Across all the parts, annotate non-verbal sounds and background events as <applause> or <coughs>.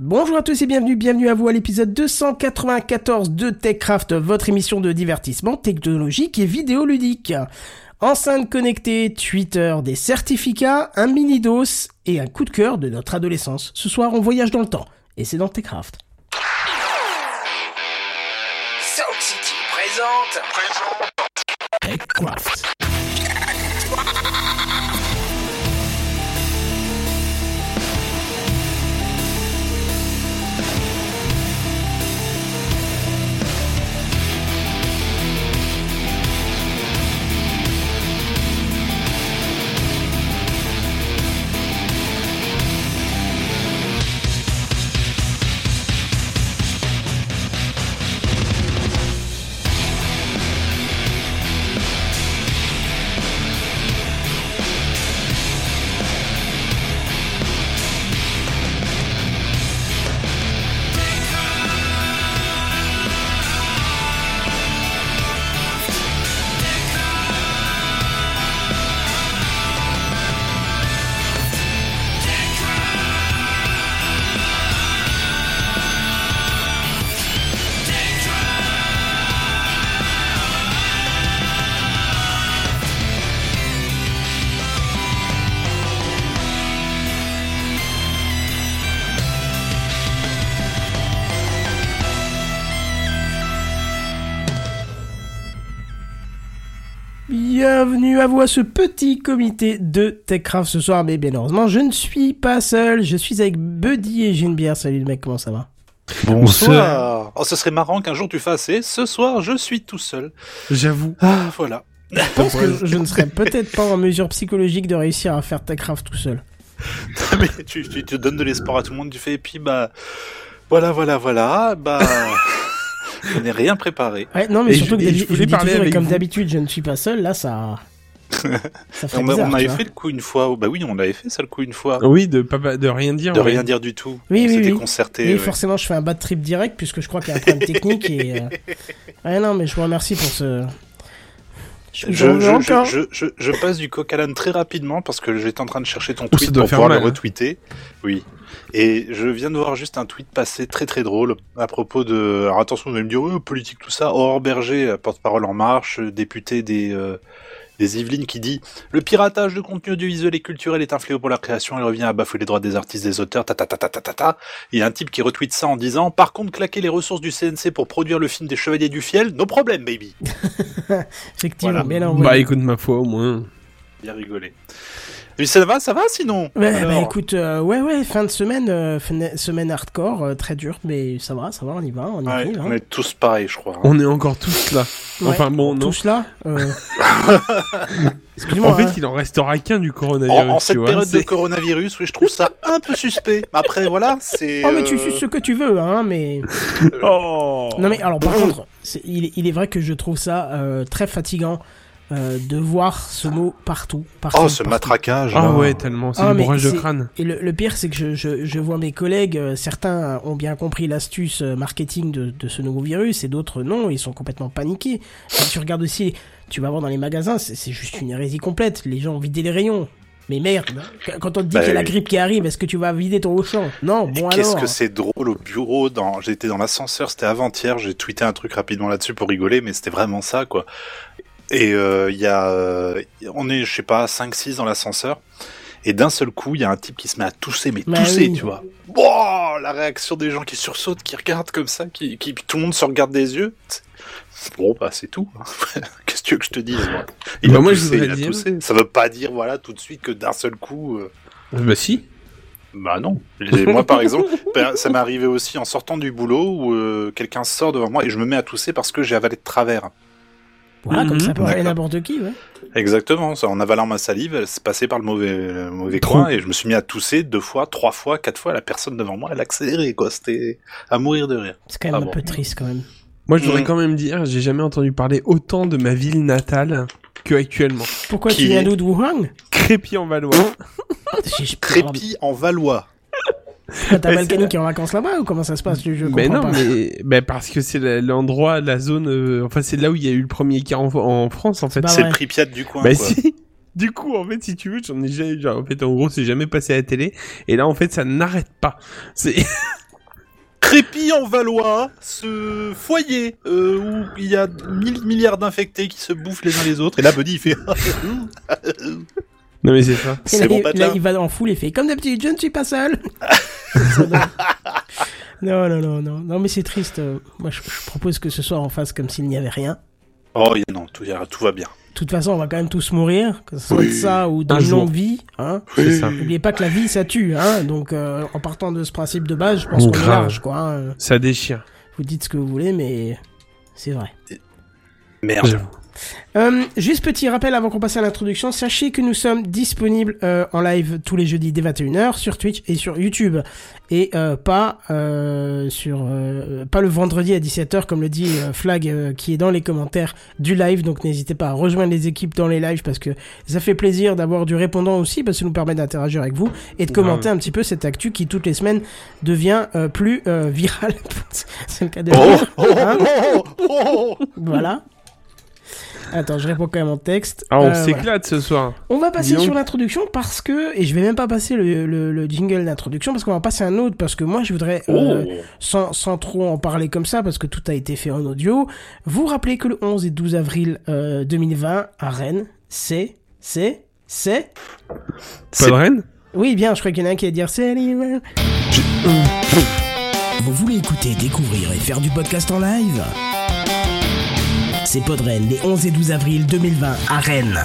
Bonjour à tous et bienvenue, bienvenue à vous à l'épisode 294 de TechCraft, votre émission de divertissement technologique et vidéoludique. Enceinte connectée, Twitter, des certificats, un mini-dos et un coup de cœur de notre adolescence. Ce soir, on voyage dans le temps et c'est dans TechCraft. TechCraft. Bienvenue à vous à ce petit comité de TechCraft ce soir, mais bien heureusement, je ne suis pas seul, je suis avec Buddy et Geneviève. Salut le mec, comment ça va? Bonsoir. Oh, ce serait marrant qu'un jour tu fasses et ce soir je suis tout seul. J'avoue. Ah, voilà. Je pense que je ne serais peut-être pas en mesure psychologique de réussir à faire TechCraft tout seul. <laughs> Mais tu, tu, tu donnes de l'espoir à tout le monde, tu fais et puis bah voilà, voilà, voilà, bah <laughs> je n'ai rien préparé. Ouais, non, mais Et surtout je- que je je, voulais parler toujours, et avec comme d'habitude, je ne suis pas seul, là, ça... <laughs> On, bizarre, avait fait le coup une fois. Bah oui, on avait fait ça le coup une fois. Oui, de pas de rien dire. De ouais. rien dire du tout. Oui, on oui, oui. concerté. Oui, ouais. forcément, je fais un bad trip direct, puisque je crois qu'il y a un problème <laughs> technique, et... euh, Ouais, non, mais je vous remercie pour ce... Je, j'en je, veux je, encore. je, je, je passe du coq à l'âne très rapidement parce que j'étais en train de chercher ton Oh, tweet pour pouvoir mal, le hein. retweeter. Oui. Et je viens de voir juste un tweet passé très très drôle à propos de. Alors attention, vous allez me dire, ouais, politique, tout ça. Aurore Berger, porte-parole En Marche, euh, député des, euh, des Yvelines, qui dit Le piratage de contenu audiovisuel et culturel est un fléau pour la création, il revient à bafouer les droits des artistes, des auteurs, ta ta ta ta ta ta ta. Il y a un type qui retweet ça en disant Par contre, claquer les ressources du CNC pour produire le film des Chevaliers du Fiel, no problème, baby. <laughs> Effectivement, Voilà. bien Bah envoyé. écoute ma foi au moins. Bien rigolé. Et ça va, ça va sinon Alors, bah écoute, euh, ouais, ouais, fin de semaine, euh, fin- semaine hardcore, euh, très dur, mais ça va, ça va, on y va, on y ouais, arrive. on Hein. est tous pareils, je crois. hein. On est encore tous là. Ouais, Enfin bon, non. Euh... <laughs> Excuse-moi. En fait, hein. il en restera qu'un du En, coronavirus. en cette tu vois, période de coronavirus, oui, je trouve ça un peu suspect. Mais Après, voilà, c'est. Oh, mais tu suces ce que tu veux, hein, mais. <laughs> Oh. Non, mais alors, par contre, il, est- il est vrai que je trouve ça euh, très fatigant euh, de voir ce mot partout. partout Oh, ce partout. matraquage. Ah là. ouais, tellement. C'est Ah, le bourrage de crâne. Et le, le pire, c'est que je, je, je vois mes collègues, euh, certains ont bien compris l'astuce euh, marketing de, de ce nouveau virus, et d'autres non, ils sont complètement paniqués. Si tu regardes aussi, tu vas voir dans les magasins, c'est c'est juste une hérésie complète. Les gens ont vidé les rayons. Mais merde, qu- quand on te dit Bah qu'il y a la grippe qui arrive, est-ce que tu vas vider ton Auchan Non, bon Qu'est-ce alors. que c'est drôle au bureau dans j'étais dans l'ascenseur c'était avant-hier j'ai tweeté un truc rapidement là-dessus pour rigoler mais c'était vraiment ça quoi et euh, il y a euh, on est je sais pas 5 6 dans l'ascenseur et d'un seul coup il y a un type qui se met à tousser mais Bah tousser oui. tu vois Wow, la réaction des gens qui sursautent qui regardent comme ça qui, qui tout le monde se regarde des yeux bon bah c'est tout hein. <laughs> qu'est-ce que tu veux que je te dise moi? Il Bah, a moi, je toussé, voudrais il a dire- toussé. ça veut pas dire voilà tout de suite que d'un seul coup euh, Bah si. bah non. Et moi par exemple, <laughs> ben, ça m'est arrivé aussi en sortant du boulot où euh, quelqu'un sort devant moi et je me mets à tousser parce que j'ai avalé de travers. Voilà, comme Mhm. ça peut arriver D'accord. n'importe qui, ouais. Exactement, ça, en avalant ma salive, elle s'est passée par le mauvais, le mauvais Trop. coin et je me suis mis à tousser deux fois, trois fois, quatre fois. La personne devant moi, elle a accéléré quoi. C'était à mourir de rire. C'est quand même Ah un bon. peu triste quand même. Moi, je voudrais Mm. quand même dire, j'ai jamais entendu parler autant de ma ville natale que actuellement. Pourquoi Qui tu viens d'où de Wuhan? Crépy en Valois. <laughs> Crépi en Valois. T'as Balkany qui est en vacances là-bas ou comment ça se passe Je, je mais non, pas. mais bah, parce que c'est l'endroit, la zone. euh, enfin, c'est là où il y a eu le premier cas en, en France, en fait. pas C'est le Pripyat du coin. Bah quoi. si. <laughs> Du coup, en fait, si tu veux, j'en ai jamais, genre, en fait, en gros, c'est jamais passé à la télé. Et là, en fait, ça n'arrête pas. C'est, <laughs> Crépy en Valois, ce foyer euh, où il y a 1000 milliards d'infectés qui se bouffent les uns les autres. Et là, Buddy, il fait. <laughs> Non mais c'est ça. Et C'est là, bon, il, là, il va en foule et fait comme d'habitude, je ne suis pas seul. <laughs> non, non, non, non, non, mais c'est triste. Moi, je, je propose que ce soir on fasse comme s'il n'y avait rien. Oh non, tout, va bien. De toute façon, on va quand même tous mourir, que ce soit de ça ou de jour. non-vie. Hein. C'est ça. N'oubliez pas que la vie, ça tue. Hein. Donc, euh, en partant de ce principe de base, je pense qu'on est large. Quoi, hein. Ça déchire. Vous dites ce que vous voulez, mais c'est vrai. Merde. J'avoue. Euh, juste petit rappel avant qu'on passe à l'introduction, sachez que nous sommes disponibles euh, en live tous les jeudis dès 21h sur Twitch et sur YouTube et euh, pas euh, sur euh, pas le vendredi à 17h comme le dit euh, Flag euh, qui est dans les commentaires du live donc n'hésitez pas à rejoindre les équipes dans les lives parce que ça fait plaisir d'avoir du répondant aussi parce que ça nous permet d'interagir avec vous et de commenter un petit peu cette actu qui toutes les semaines devient euh, plus euh, virale <laughs> c'est le cas de Oh, oh, Hein oh, oh, oh. voilà Attends, je réponds quand même en texte. Ah, on Euh, voilà. s'éclate ce soir. On va passer sur l'introduction parce que, et je vais même pas passer le, le, le jingle d'introduction parce qu'on va passer un autre parce que moi je voudrais, euh, Oh. sans, sans trop en parler comme ça parce que tout a été fait en audio, vous rappeler que le 11 et 12 avril euh, 2020 à Rennes, c'est, c'est, c'est... Pas C'est- de reine Oui, bien, je crois qu'il y en a un qui va dire c'est l'hiver. Vous voulez écouter, découvrir et faire du podcast en live? C'est Podren les 11 et 12 avril 2020 à Rennes.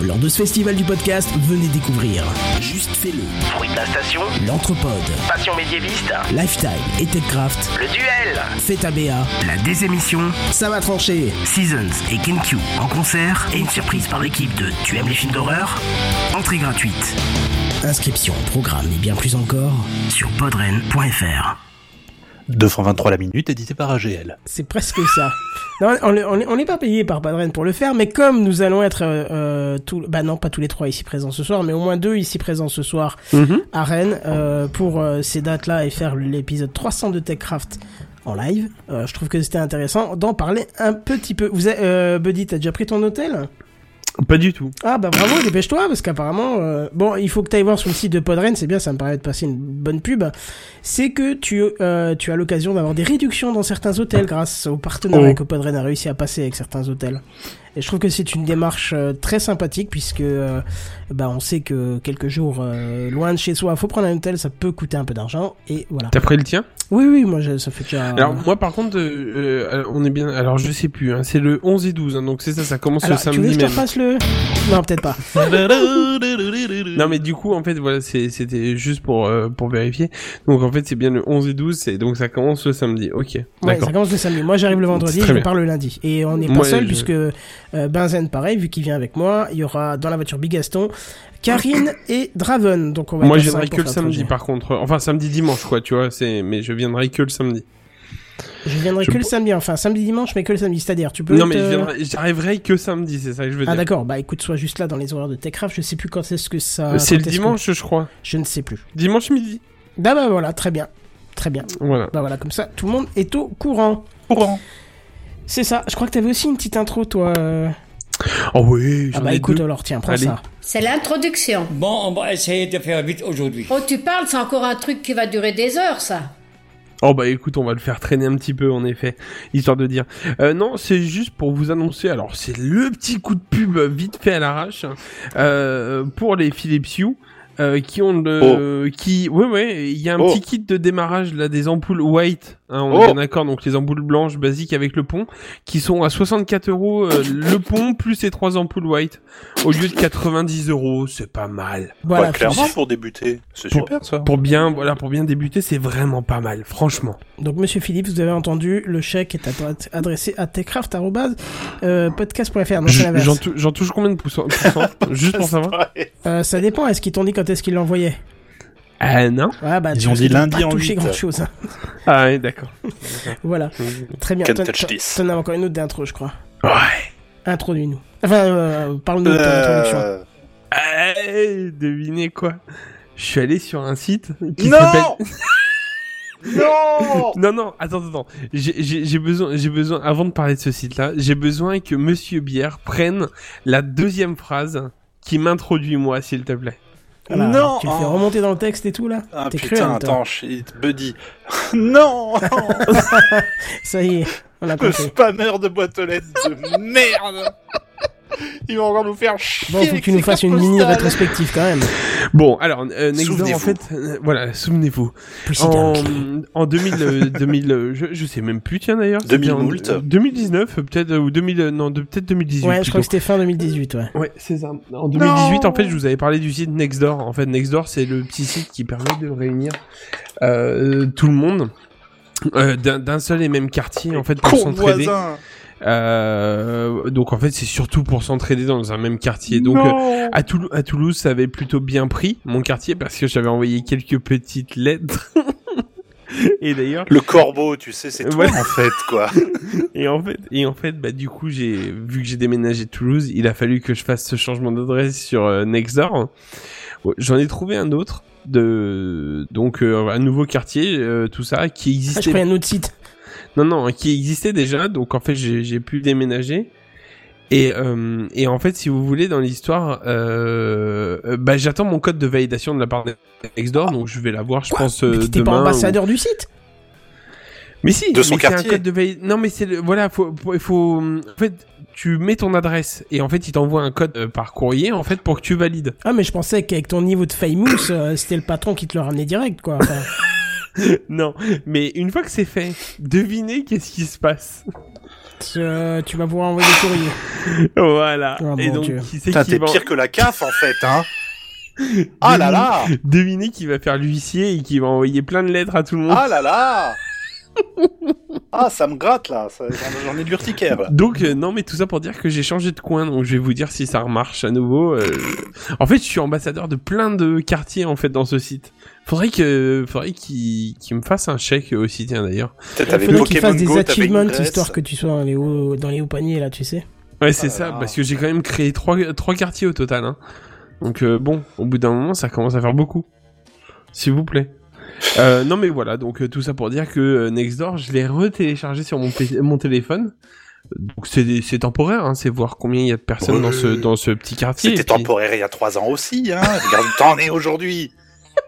Lors de ce festival du podcast, venez découvrir. Juste fais-le, Fruit de la station, l'Anthropode, passion médiéviste, Lifetime et TechCraft, le duel, Fête ABA, la désémission, ça va trancher, Seasons et KenQ en concert. Et une surprise par l'équipe de Tu aimes les films d'horreur? Entrée gratuite. Inscription, programme et bien plus encore sur podren.fr. 2 francs 23 la minute, édité par AGL. C'est presque ça. Non, on n'est pas payé par Padren pour le faire, mais comme nous allons être, euh, euh, tous- bah non, pas tous les trois ici présents ce soir, mais au moins deux ici présents ce soir Mhm. à Rennes euh, pour euh, ces dates-là et faire l'épisode 300 de TechCraft en live. Euh, je trouve que c'était intéressant d'en parler un petit peu. Vous, avez- euh, Buddy, t'as déjà pris ton hôtel? Pas du tout. Ah bah bravo, dépêche-toi parce qu'apparemment, euh, bon, il faut que tu ailles voir sur le site de Podren, c'est bien, ça me permet de passer une bonne pub. C'est que tu, euh, tu as l'occasion d'avoir des réductions dans certains hôtels grâce au partenariat Oh. que Podren a réussi à passer avec certains hôtels. Et je trouve que c'est une démarche euh, très sympathique puisque euh, bah on sait que quelques jours euh, loin de chez soi, faut prendre un hôtel, ça peut coûter un peu d'argent et voilà. T'as pris le tien? Oui oui, moi ça fait déjà. Alors moi par contre, euh, on est bien. Alors je sais plus. Hein, c'est le 11 et 12. hein, donc c'est ça. Ça commence Alors, le tu veux samedi que je te refasse le Non, peut-être pas. <laughs> Non mais du coup en fait voilà c'était juste pour euh, pour vérifier. Donc en fait c'est bien le 11 et 12. C'est donc ça commence le samedi. Ok. Ouais, ça commence le samedi. Moi, j'arrive le vendredi, je pars le lundi. Et on n'est pas Moi, seul je- puisque Benzen, pareil, vu qu'il vient avec moi, il y aura dans la voiture Bigaston, Karine <coughs> et Draven. Donc on va Moi je viendrai que le samedi par contre. Enfin samedi dimanche quoi tu vois. C'est mais je viendrai que le samedi. Je viendrai Je que le samedi, enfin samedi dimanche, mais que le samedi. C'est-à-dire, tu peux. Non mais te- je viendrai- j'arriverai que samedi c'est ça que je veux Ah dire. d'accord, bah écoute, sois juste là dans les horaires de Techcraft. Je sais plus quand est-ce que ça. Euh, c'est le que- dimanche je crois. Je ne sais plus. Dimanche midi. Ah bah voilà, très bien. Très bien. Voilà. Bah voilà, comme ça, tout le monde est au courant. C'est ça. Je crois que t'avais aussi une petite intro, toi. Oh oui. Ah bah ai écoute, deux. alors tiens, prends Allez. ça. C'est l'introduction. Bon, on va essayer de faire vite aujourd'hui. Oh, tu parles, c'est encore un truc qui va durer des heures, ça. Oh bah écoute, on va le faire traîner un petit peu en effet, histoire de dire. Euh, non, c'est juste pour vous annoncer. Alors c'est le petit coup de pub vite fait à l'arrache euh, pour les Philips Hue. Euh, qui ont le, qui, ouais ouais, il y a un Oh. petit kit de démarrage là des ampoules white, hein, on Oh. est bien d'accord, donc les ampoules blanches basiques avec le pont, qui sont à 64 euros euh, le pont plus les trois ampoules white, au lieu de 90 euros, c'est pas mal. Voilà. Bah, clairement, pour débuter. C'est super, ça. Pour bien, voilà, pour bien débuter, c'est vraiment pas mal, franchement. Donc, monsieur Philippe, vous avez entendu, le chèque est adre- adressé à c'est Je- l'inverse. J'en tou- j'en touche combien de pourcents, pourcents <laughs> Juste pour savoir. Euh, ça dépend. Est-ce qu'ils t'ont dit quand est-ce qu'ils l'envoyaient Ah non Ouais, bah, Ils ont dit lundi pas en huit. grand chose. <laughs> Ah ouais, d'accord. <laughs> voilà. Très bien. Can't T'en- as encore une autre d'intro, je crois. Ouais. Introduis-nous. Enfin, euh, parle-nous de ton introduction. Euh, Eh, devinez quoi? Je suis allé sur un site qui s'appelle... <laughs> Non Non Non, non, attends, attends. J'ai besoin, j'ai besoin, avant de parler de ce site-là, j'ai besoin que Monsieur Bière prenne la deuxième phrase qui m'introduit moi, s'il te plaît. Voilà, Non Tu le fais oh. remonter dans le texte et tout là Ah T'es putain, cruel, attends, shit, Buddy. <laughs> non <laughs> Ça y est, on a Le compris. spammer de boîte aux lettres de merde Il va encore nous faire chier Bon, faut que tu nous ses fasses une cartes mini postales. rétrospective quand même. Bon, alors euh, Nextdoor en fait, euh, voilà, souvenez-vous. En, Dunk. en 2000, euh, <laughs> 2000 euh, je, je sais même plus, tiens d'ailleurs. 2000 c'était en- moult. euh, 2019 euh, peut-être ou 2000, euh, non, peut-être 2018. Ouais, je plutôt. crois que c'était fin 2018, ouais. Ouais, c'est ça. En 2018, en fait, je vous avais parlé du site Nextdoor. En fait, Nextdoor, c'est le petit site qui permet de réunir euh, tout le monde euh, d'un seul et même quartier, en fait, pour s'entraider. Euh, donc, en fait, c'est surtout pour s'entraider dans un même quartier. Donc, euh, à, Toulou- à Toulouse, ça avait plutôt bien pris mon quartier parce que j'avais envoyé quelques petites lettres. <laughs> et d'ailleurs, Le corbeau, tu sais, c'est toi Ouais. en fait, quoi. <laughs> et en fait, et en fait, bah du coup, j'ai vu que j'ai déménagé de Toulouse, il a fallu que je fasse ce changement d'adresse sur euh, Nextdoor. J'en ai trouvé un autre de donc euh, un nouveau quartier, euh, tout ça qui Ah, je existait. un autre site. Non non, qui existait déjà. Donc en fait, j'ai pu déménager. Et, euh, et en fait, si vous voulez, dans l'histoire, euh, bah, j'attends mon code de validation de la part de Nextdoor, donc je vais l'avoir, je Quoi pense, Mais euh, demain. pas ou- ambassadeur du site mais si, De son mais c'est un quartier. code de valid- Non, mais c'est le... voilà, faut, faut- il faut, en fait, tu mets ton adresse et en fait, il t'envoie un code par courrier en fait pour que tu valides. Ah, mais je pensais qu'avec ton niveau de famous, euh, c'était le patron qui te le ramenait direct, quoi. Enfin, <laughs> <laughs> non, mais une fois que c'est fait, devinez qu'est-ce qui se passe. euh, tu vas pouvoir envoyer des courriers. voilà. Oh, et donc, Dieu. qui c'est qui t'es va... pire que la CAF en fait, hein <laughs> Ah là là Devinez qui va faire l'huissier et qui va envoyer plein de lettres à tout le monde. Ah là là <laughs> Ah, ça me gratte là, ça- j'en ai de l'urticaire. Donc euh, non mais tout ça pour dire que j'ai changé de coin donc je vais vous dire si ça remarche à nouveau. euh. En fait je suis ambassadeur de plein de quartiers en fait dans ce site. Faudrait que faudrait qu'il qu'il me fasse un chèque aussi tiens d'ailleurs. Faudrait qu'il fasse des Go, achievements, histoire que tu sois dans les hauts, dans les hauts paniers, là, tu sais. Ouais c'est Ah là ça là. parce que j'ai quand même créé trois trois quartiers au total hein. Donc euh, bon au bout d'un moment ça commence à faire beaucoup. S'il vous plaît. Euh, <laughs> non mais voilà donc euh, tout ça pour dire que euh, Nextdoor je l'ai retéléchargé sur mon, mon téléphone. Donc c'est c'est temporaire hein, c'est voir combien il y a de personnes dans ce dans ce petit quartier. C'était puis- temporaire il y a trois ans aussi, hein Regarde où t'en es aujourd'hui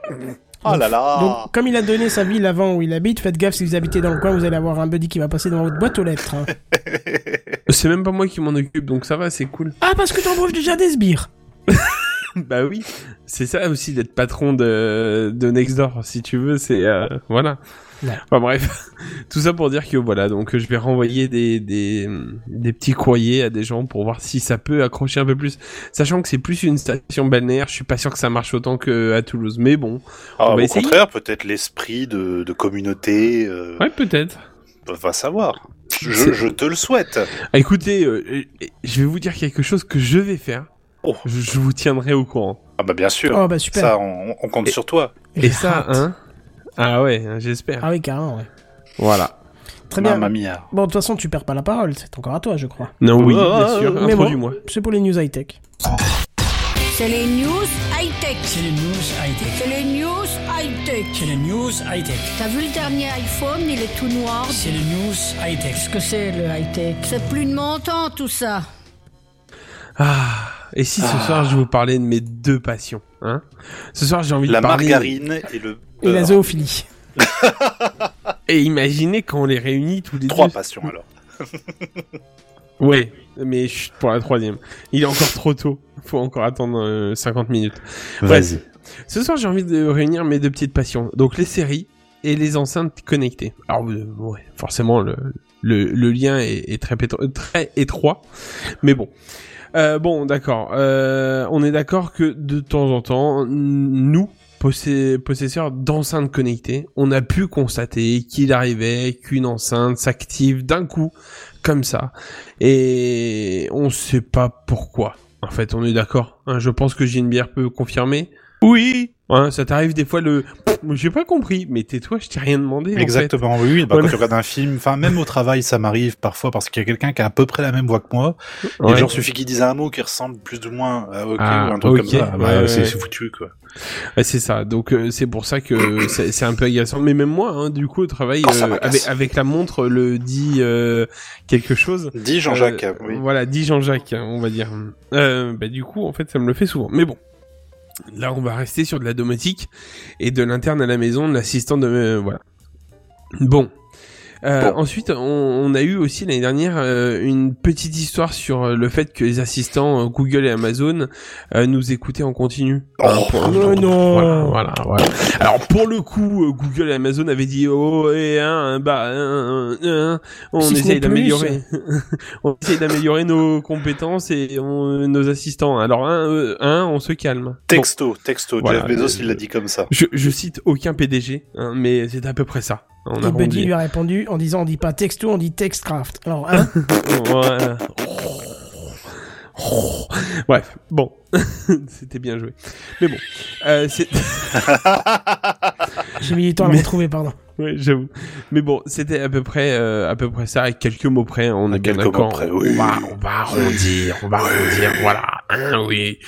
<laughs> Oh là là Donc, comme il a donné sa ville avant où il habite, faites gaffe si vous habitez dans le coin, vous allez avoir un buddy qui va passer dans votre boîte aux lettres. hein. <laughs> C'est même pas moi qui m'en occupe, donc ça va, c'est cool. Ah, parce que t'embauches déjà des sbires. <laughs> bah oui, c'est ça aussi d'être patron de, de Nextdoor, si tu veux, c'est... euh, voilà. Enfin bref, <laughs> tout ça pour dire que voilà, donc je vais renvoyer des, des, des petits courriers à des gens pour voir si ça peut accrocher un peu plus. Sachant que c'est plus une station balnéaire, je suis pas sûr que ça marche autant que à Toulouse, mais bon. Ah, on va Au essayer. contraire, peut-être l'esprit de, de communauté, euh, Ouais, peut-être. va savoir. Je, je te le souhaite. Écoutez, euh, euh, je vais vous dire quelque chose que je vais faire. Oh. Je, je vous tiendrai au courant. Ah bah bien sûr. Oh, bah super. Ça, on, on compte Et- sur toi. Et ça, hâte. hein Ah ouais, j'espère. Ah oui, carrément, ouais. Voilà. Très bien. Mamma mia. Bon, de toute façon, tu perds pas la parole, c'est encore à toi, je crois. Non, oui, Oh, bien sûr. Mais bon, Introduis-moi. c'est pour les news high-tech. C'est les news high-tech. C'est les news high-tech. C'est les news high-tech. C'est les news high-tech. T'as vu le dernier iPhone, il est tout noir. C'est les news high-tech. Qu'est-ce que c'est le high-tech? C'est plus de mon temps tout ça. Ah, et si ce Ah. soir je vous parlais de mes deux passions, hein? Ce soir j'ai envie La de parler... margarine et le Et la zoophilie. <laughs> Et imaginez quand on les réunit tous les Trois deux. passions alors. <laughs> Ouais, mais chut, pour la troisième. Il est encore trop tôt. Faut encore attendre euh, 50 minutes. Vas-y. Ce soir j'ai envie de réunir mes deux petites passions. Donc les séries et les enceintes connectées. Alors euh, ouais, forcément le, le, le lien est, est très, pétro- très étroit. Mais bon. Euh, bon, d'accord. Euh, on est d'accord que de temps en temps, nous, possesseurs d'enceintes connectées, on a pu constater qu'il arrivait qu'une enceinte s'active d'un coup, comme ça. Et on sait pas pourquoi. En fait, on est d'accord. hein. je pense que Bière peut confirmer. Oui. Hein, ça t'arrive des fois le... J'ai pas compris, mais tais-toi, je t'ai rien demandé. en fait. Exactement, oui, oui. Bah, Voilà. Quand tu regardes un film, enfin même au travail, ça m'arrive parfois parce qu'il y a quelqu'un qui a à peu près la même voix que moi. Ouais. Et genre suffit qu'il dise un mot qui ressemble plus ou moins à OK Ah, ou un truc comme ça. Ah, bah, Ouais, c'est foutu quoi. C'est ça. Donc euh, c'est pour ça que <coughs> c'est un peu agaçant. Mais même moi, hein, du coup, au travail, Oh, euh, avec, avec la montre, le dit euh, quelque chose. Dis Jean-Jacques, oui. Voilà, dit Jean-Jacques, on va dire. Bah, du coup, en fait, ça me le fait souvent. Mais bon. Là, on va rester sur de la domotique et de l'interne à la maison, de l'assistant de euh, voilà. Bon. Euh, Bon. Ensuite, on, on a eu aussi l'année dernière euh, une petite histoire sur euh, le fait que les assistants euh, Google et Amazon euh, nous écoutaient en continu. Hein, pour- oh non. Voilà, voilà, voilà. Alors pour le coup, euh, Google et Amazon avaient dit oh et un bah un, un, un. on essaye d'améliorer, <laughs> on essaye d'améliorer nos compétences et on- nos assistants. Alors un, un, on se calme. Bon. Texto, texto. Voilà. Jeff Bezos, il l'a dit comme ça. Je, je cite aucun PDG, hein, mais c'est à peu près ça. On Et Buddy arrondit. lui a répondu en disant on dit pas texto, on dit textcraft. Alors, hein <laughs> <laughs> Voilà. Bref, bon, <laughs> c'était bien joué. Mais bon, euh, c'est... <laughs> J'ai mis du temps à le Mais- retrouver, pardon. Ouais, j'avoue. Mais bon, c'était à peu près, euh, à peu près ça, avec quelques mots près. On est bien d'accord. on, oui. va, on va arrondir, on va arrondir. Voilà. Hein, oui.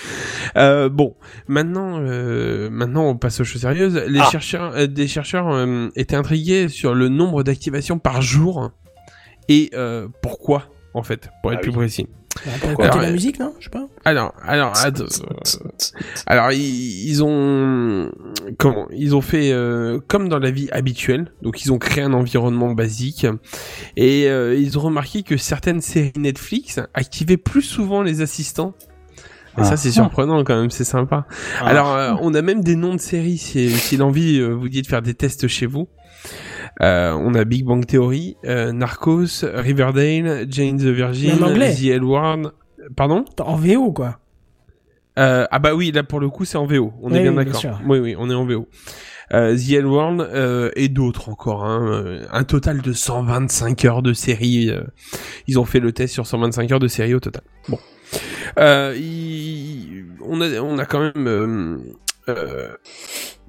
Euh, bon, maintenant, euh, maintenant, on passe aux choses sérieuses. Les Ah. chercheurs, euh, des chercheurs euh, étaient intrigués sur le nombre d'activations par jour et euh, pourquoi, en fait, pour être Ah plus oui. précis. Alors, la euh, musique, non Je sais pas. Alors, alors, alors ils, ils ont comment Ils ont fait euh, comme dans la vie habituelle. Donc ils ont créé un environnement basique et euh, ils ont remarqué que certaines séries Netflix activaient plus souvent les assistants. Et Ah. ça c'est surprenant quand même, c'est sympa. Ah. Alors euh, on a même des noms de séries si, si l'envie euh, vous dit de faire des tests chez vous. Euh, on a Big Bang Theory, euh, Narcos, Riverdale, Jane the Virgin, Mais en anglais. The L Word. Pardon En VO, quoi. euh, ah bah oui, là pour le coup c'est en VO, on Oui, est bien oui, d'accord. Oui oui, on est en VO. Euh, The L World euh, et d'autres encore, hein, un total de 125 heures de série. ils ont fait le test sur 125 heures de série au total. Bon, il- on a on a quand même.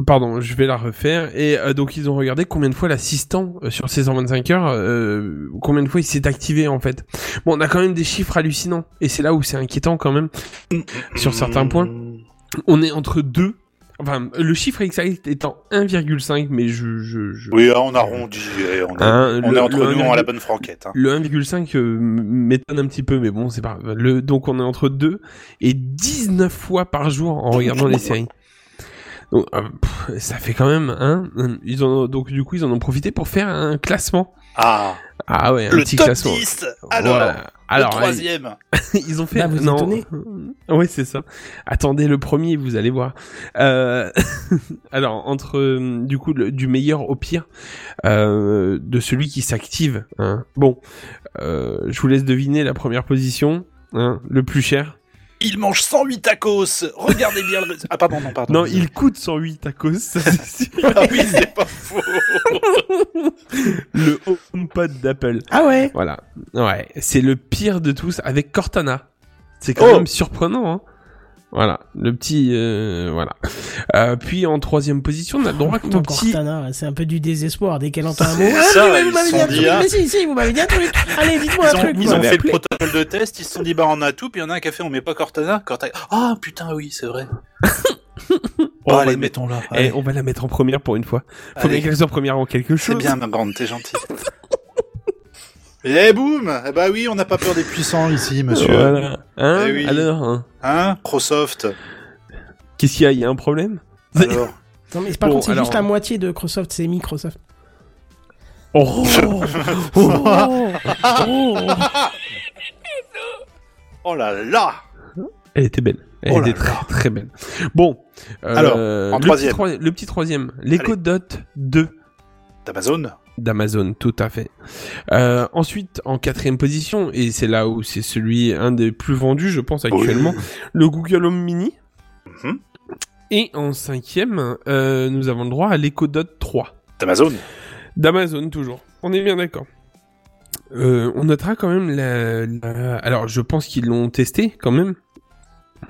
Pardon, je vais la refaire. Et euh, donc ils ont regardé combien de fois l'assistant euh, sur ces 125 heures, euh, combien de fois il s'est activé en fait. Bon, on a quand même des chiffres hallucinants. Et c'est là où c'est inquiétant quand même sur certains points. On est entre 2. Enfin, le chiffre exact étant 1,5, mais je... je, je... Oui, là, on arrondit. On, est- Hein, on est entre nous à la 1,5. bonne franquette. Hein. Le 1,5 euh, m'étonne un petit peu, mais bon, c'est pas. Le, donc on est entre 2 et 19 fois par jour en regardant les séries. Donc, euh, pff, ça fait quand même, hein. Ils ont, donc du coup, ils en ont profité pour faire un classement. Ah, Ah ouais, un le petit top classement. 10 Alors, Voilà. Alors, le troisième <laughs> ils ont fait. Là, vous non. étonnez <laughs> Oui, c'est ça. Attendez le premier, vous allez voir. Euh... <laughs> Alors entre du coup le- du meilleur au pire euh, de celui qui s'active. hein. Bon, euh, je vous laisse deviner la première position. Hein, le plus cher. Il mange 108 tacos Regardez bien le... Ah pardon, non, pardon. Non, il coûte 108 à cause. ça, c'est sûr. Ah oui, c'est pas faux <laughs> le HomePod d'Apple. Ah ouais Voilà. Ouais, c'est le pire de tous avec Cortana. C'est quand Oh même surprenant, hein. Voilà, le petit, euh, voilà. Euh, puis en troisième position, on a le droit que ton petit. Cortana, c'est un peu du désespoir dès qu'elle entend un mot. C'est Ah, ça, mais ils vous m'avez dit un sont truc. dit, ah. Mais si, si, vous m'avez dit un truc. Allez, dites-moi un truc. ils vous ont fait le protocole de test, ils se sont dit bah on a tout, puis il y en a un qui a fait on met pas Cortana. Cortana. Ah putain oui c'est vrai. <laughs> Oh, Oh, on, allez va mettons là. eh, on va la mettre en première pour une fois. Faut bien qu'elle soit première en quelque C'est chose. bien ma grande, t'es gentil. <laughs> Eh boum Eh bah oui, on n'a pas peur des puissants ici, monsieur. Voilà. Hein Eh oui. Alors, hein Hein Microsoft. qu'est-ce qu'il y a Il y a un problème Alors. <laughs> Non, mais par Bon, contre, c'est alors- juste la moitié de Microsoft, c'est Microsoft. Oh, <laughs> Oh, oh. Oh là là Elle était belle. Elle Oh était très là. très belle. Bon. euh, Alors, en le petit troisième. troi- le petit troisième. L'Echo Dot 2. D'Amazon d'Amazon, tout à fait. Euh, ensuite, en quatrième position, et c'est là où c'est celui un des plus vendus, je pense actuellement, le Google Home Mini. Mhm. Et en cinquième, euh, nous avons le droit à l'Echo Dot 3 D'Amazon d'Amazon toujours. On est bien d'accord. Euh, on notera quand même la, la- alors je pense qu'ils l'ont testé quand même.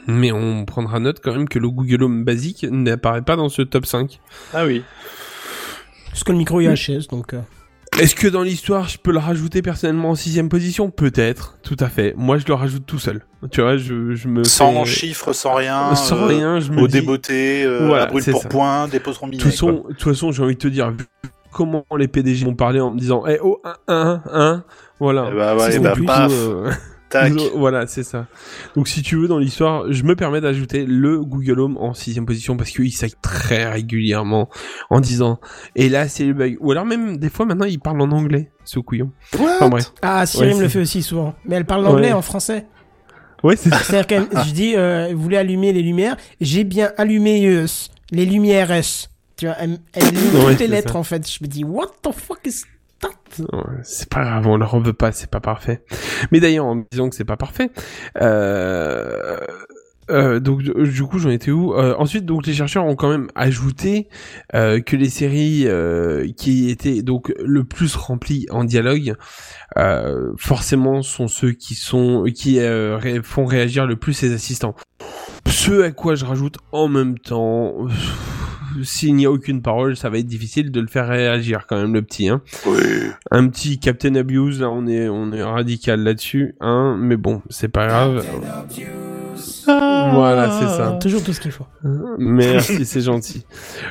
Mais on prendra note quand même que le Google Home basique n'apparaît pas dans ce top 5. Ah oui. Parce que le micro est HS, donc. euh, Est-ce que dans l'histoire, je peux le rajouter personnellement en sixième position? Peut-être, tout à fait. Moi, je le rajoute tout seul. Tu vois, je, je me Sans fais- chiffres, sans rien. <laughs> sans euh, rien, je me Au dis... débeauté, euh, Voilà, à brûle pour ça. point, déposeront De toute façon, de toute façon, j'ai envie de te dire, vu comment les PDG m'ont parlé en me disant, eh oh, un, un, un, voilà. Eh bah ouais, C'est bah plutôt, paf. euh, <laughs> Tac. Voilà, c'est ça. Donc si tu veux dans l'histoire, je me permets d'ajouter le Google Home en sixième position parce qu'il s'aille très régulièrement en disant et là c'est le bug. Ou alors même des fois maintenant il parle en anglais, ce couillon. Enfin bref. Ah, Siri Ouais, me le fait aussi souvent. Mais elle parle l'anglais Ouais. en français. Ouais, c'est ça. C'est-à-dire que je dis, euh, vous voulez allumer les lumières? J'ai bien allumé euh, les lumières. Tu vois, elle, elle lit Ouais, toutes les lettres ça. en fait. Je me dis, what the fuck is C'est pas grave, on leur en veut pas, c'est pas parfait. Mais d'ailleurs, en disant que c'est pas parfait, euh, euh, donc du du coup j'en étais où Euh, Ensuite donc les chercheurs ont quand même ajouté euh, que les séries euh, qui étaient donc le plus remplies en dialogue euh, forcément sont ceux qui sont qui euh, ré- font réagir le plus ses assistants. Ce à quoi je rajoute en même temps s'il n'y a aucune parole, ça va être difficile de le faire réagir quand même le petit hein Oui. un petit Captain Abuse, là on est on est radical là-dessus, hein, mais bon, c'est pas grave. Voilà, c'est ça. Toujours tout ce qu'il faut. Merci, c'est gentil.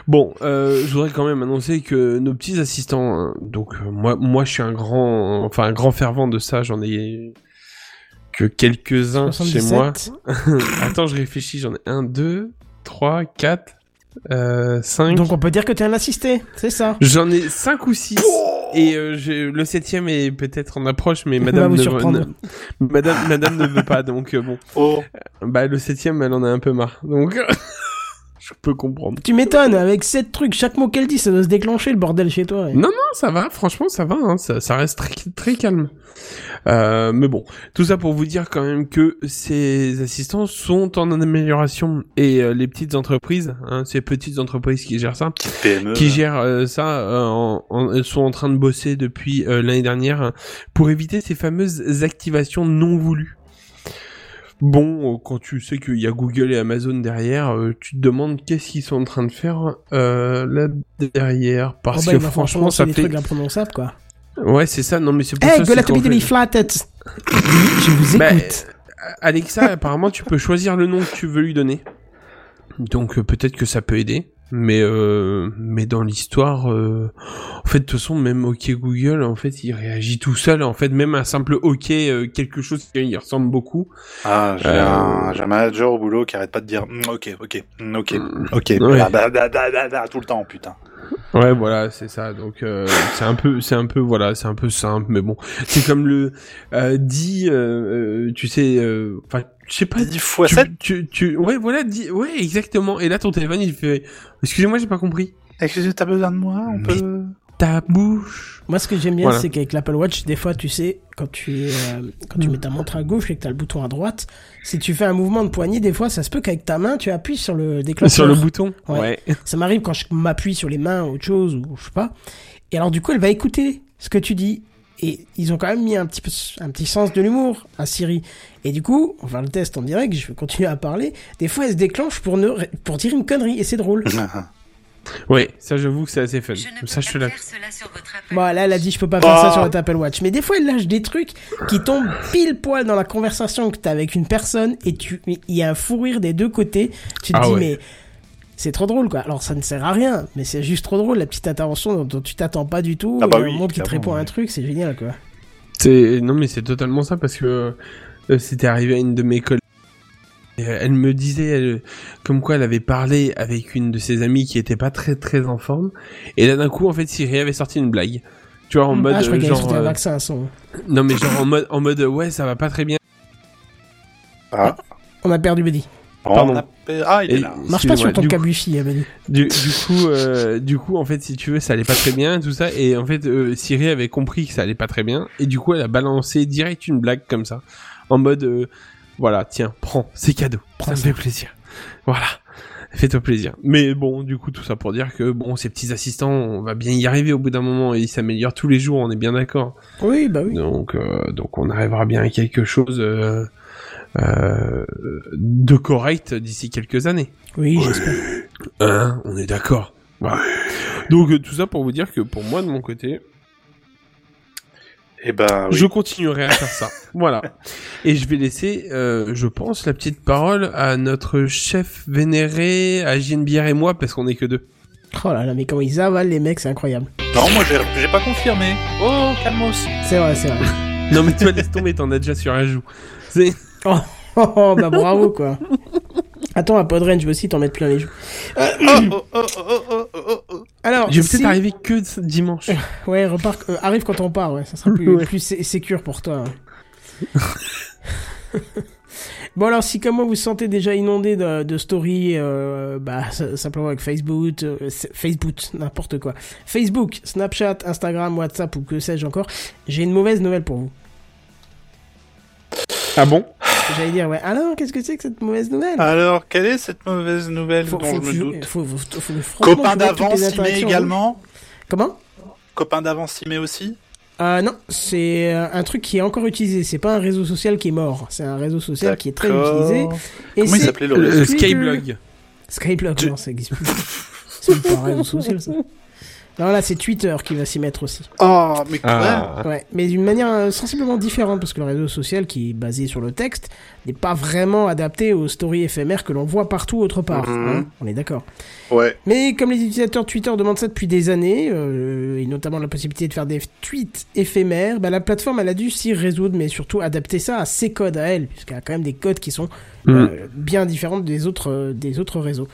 Bon, euh, je voudrais quand même annoncer que nos petits assistants, hein, donc euh, moi moi je suis un grand enfin un grand fervent de ça, j'en ai que quelques-uns chez 77. moi. <laughs> Attends, je réfléchis, j'en ai un, deux, trois, quatre, euh, cinq. Donc on peut dire que t'es un assisté, c'est ça. J'en ai cinq ou six. Et euh, j'ai- le septième est peut-être en approche, mais <laughs> madame vous ne, ne- madame, madame ne veut pas, donc euh, bon. Oh. Bah le septième, elle en a un peu marre, donc <laughs> je peux comprendre. Tu m'étonnes, avec sept trucs, chaque mot qu'elle dit, ça doit se déclencher le bordel chez toi. ouais. Non, non, ça va, franchement, ça va, hein, ça, ça reste très, très calme. Euh, mais bon, tout ça pour vous dire quand même que ces assistants sont en amélioration et euh, les petites entreprises, hein, ces petites entreprises qui gèrent ça, PME. qui gèrent euh, ça euh, en, en- elles sont en train de bosser depuis euh, l'année dernière hein, pour éviter ces fameuses activations non voulues. Bon, quand tu sais qu'il y a Google et Amazon derrière, euh, tu te demandes qu'est-ce qu'ils sont en train de faire euh, là derrière, Oh parce bah, que franchement, ça des fait. trucs imprononçables quoi. Ouais, c'est ça. Non, mais c'est pour Hey, ça. flatted. <coughs> Je vous Bah, écoute. Alexa, apparemment, tu peux choisir le nom que tu veux lui donner. Donc euh, peut-être que ça peut aider. Mais euh, mais dans l'histoire, euh, en fait, de toute façon, même OK Google, en fait, il réagit tout seul. En fait, même un simple OK, euh, quelque chose qui y ressemble beaucoup. Ah, j'ai Euh, un, un manager au boulot qui arrête pas de dire Mm, ok, ok, mm, ok, ok, Ouais. Bah, bah, bah, bah, bah, bah, tout le temps, putain. Ouais, voilà, c'est ça. Donc euh, c'est un peu, c'est un peu, voilà, c'est un peu simple, mais bon, c'est comme le euh, dit, euh, euh, tu sais, euh, enfin, je sais pas. 10 fois tu, 7 tu, tu, ouais, voilà, dis, ouais, exactement. Et là, ton téléphone, il fait, excusez-moi, j'ai pas compris. Excusez, t'as besoin de moi On Mais- peut. Ta bouche. Moi, ce que j'aime bien, Voilà. c'est qu'avec l'Apple Watch, des fois, tu sais, quand tu, euh, quand tu mets ta montre à gauche et que tu as le bouton à droite, si tu fais un mouvement de poignet, des fois, ça se peut qu'avec ta main, tu appuies sur le déclencheur. Sur le bouton. Ouais. Ouais. <laughs> Ça m'arrive quand je m'appuie sur les mains, autre chose, ou je sais pas. Et alors, du coup, elle va écouter ce que tu dis. Et ils ont quand même mis un petit, peu, un petit sens de l'humour à Siri. Et du coup, on va faire le test en direct, je vais continuer à parler. Des fois, elle se déclenche pour, ne, pour dire une connerie, et c'est drôle. Ouais, ça, j'avoue que c'est assez fun. Je ne peux Ça, je pas faire cela sur votre Apple Bon, là, elle a dit, je peux pas faire ça Ah. sur votre Apple Watch. Mais des fois, elle lâche des trucs qui tombent pile poil dans la conversation que t'as avec une personne et tu, il y a un fou rire des deux côtés. Tu te Ah dis, ouais. mais c'est trop drôle, quoi. Alors, ça ne sert à rien, mais c'est juste trop drôle, la petite intervention dont, dont tu t'attends pas du tout. Ah bah et oui, monde qui te répond à un truc, c'est génial, quoi. C'est non mais c'est totalement ça parce que euh, c'était arrivé à une de mes collègues. Et, euh, Elle me disait elle, comme quoi elle avait parlé avec une de ses amies qui était pas très très en forme et là d'un coup en fait Siri avait sorti une blague. Tu vois en mode ah, je crois euh, genre sorti un euh, vaccin à son. non mais genre en mode en mode euh, ouais ça va pas très bien. Ah, On a perdu Buddy. Pardon. Ah, il est Et- là. Marche pas sur ton du câble Wi-Fi. Du, du coup, euh, du coup, en fait, si tu veux, ça allait pas très bien, tout ça, et en fait, euh, Siri avait compris que ça allait pas très bien, et du coup, elle a balancé direct une blague comme ça, en mode, euh, voilà, tiens, prends, c'est cadeau, Prends ça ça. me fait plaisir, voilà, fais-toi plaisir. Mais bon, du coup, tout ça pour dire que bon, ces petits assistants, on va bien y arriver au bout d'un moment, et ils s'améliorent tous les jours, on est bien d'accord. Oui, bah oui. Donc, euh, donc, on arrivera bien à quelque chose euh, de correct d'ici quelques années. Oui, j'espère. Hein, on est d'accord. Voilà. Donc euh, tout ça pour vous dire que pour moi de mon côté, Eh ben, oui. je continuerai à faire ça. <laughs> voilà. Et je vais laisser, euh, je pense, la petite parole à notre chef vénéré, à Bière et moi, parce qu'on est que deux. Oh là là, mais comment ils avalent les mecs, c'est incroyable. Non, moi, j'ai j'ai pas confirmé. Oh, calmos. C'est vrai, c'est vrai. <laughs> Non, mais toi, laisse tomber, t'en as déjà sur un joue. C'est... Oh, <laughs> oh, oh, bah bravo quoi. Attends, à Podren, je veux aussi t'en mettre plein les joues. Euh, Oh, oh, oh, oh, oh, oh, oh. Alors, Je vais peut-être arriver que ce dimanche. <laughs> Ouais, repars, euh, arrive quand on part, ouais, ça sera plus, <laughs> Ouais. plus sé- sécure pour toi. ouais. bon alors, si comme moi vous vous sentez déjà inondé de, de stories, euh, bah simplement avec Facebook, euh, Facebook, n'importe quoi, Facebook, Snapchat, Instagram, WhatsApp ou que sais-je encore, j'ai une mauvaise nouvelle pour vous. Ah bon? J'allais dire ouais. Alors, qu'est-ce que c'est que cette mauvaise nouvelle? Alors, quelle est cette mauvaise nouvelle Faut- dont faut je me doute? faut- faut- faut- faut- franchement, Copain les s'y met également? Comment? Copain d'avant s'y met aussi? Euh, non, c'est euh, un truc qui est encore utilisé. C'est pas un réseau social qui est mort. C'est un réseau social qui est très utilisé. Et Comment il c'est s'appelait le réseau Twitter. Skyblog. Skyblog, non, ça existe plus. c'est pas un réseau social, ça. <laughs> Non, là, c'est Twitter qui va s'y mettre aussi. Oh, mais quoi Ah. Ouais, mais d'une manière euh, sensiblement différente, parce que le réseau social qui est basé sur le texte n'est pas vraiment adapté aux stories éphémères que l'on voit partout autre part. Mhm. hein, on est d'accord. Ouais. Mais comme les utilisateurs Twitter demandent ça depuis des années, euh, et notamment la possibilité de faire des tweets éphémères, bah, la plateforme elle a dû s'y résoudre, mais surtout adapter ça à ses codes à elle, puisqu'elle a quand même des codes qui sont euh, bien différents des autres, euh, des autres réseaux.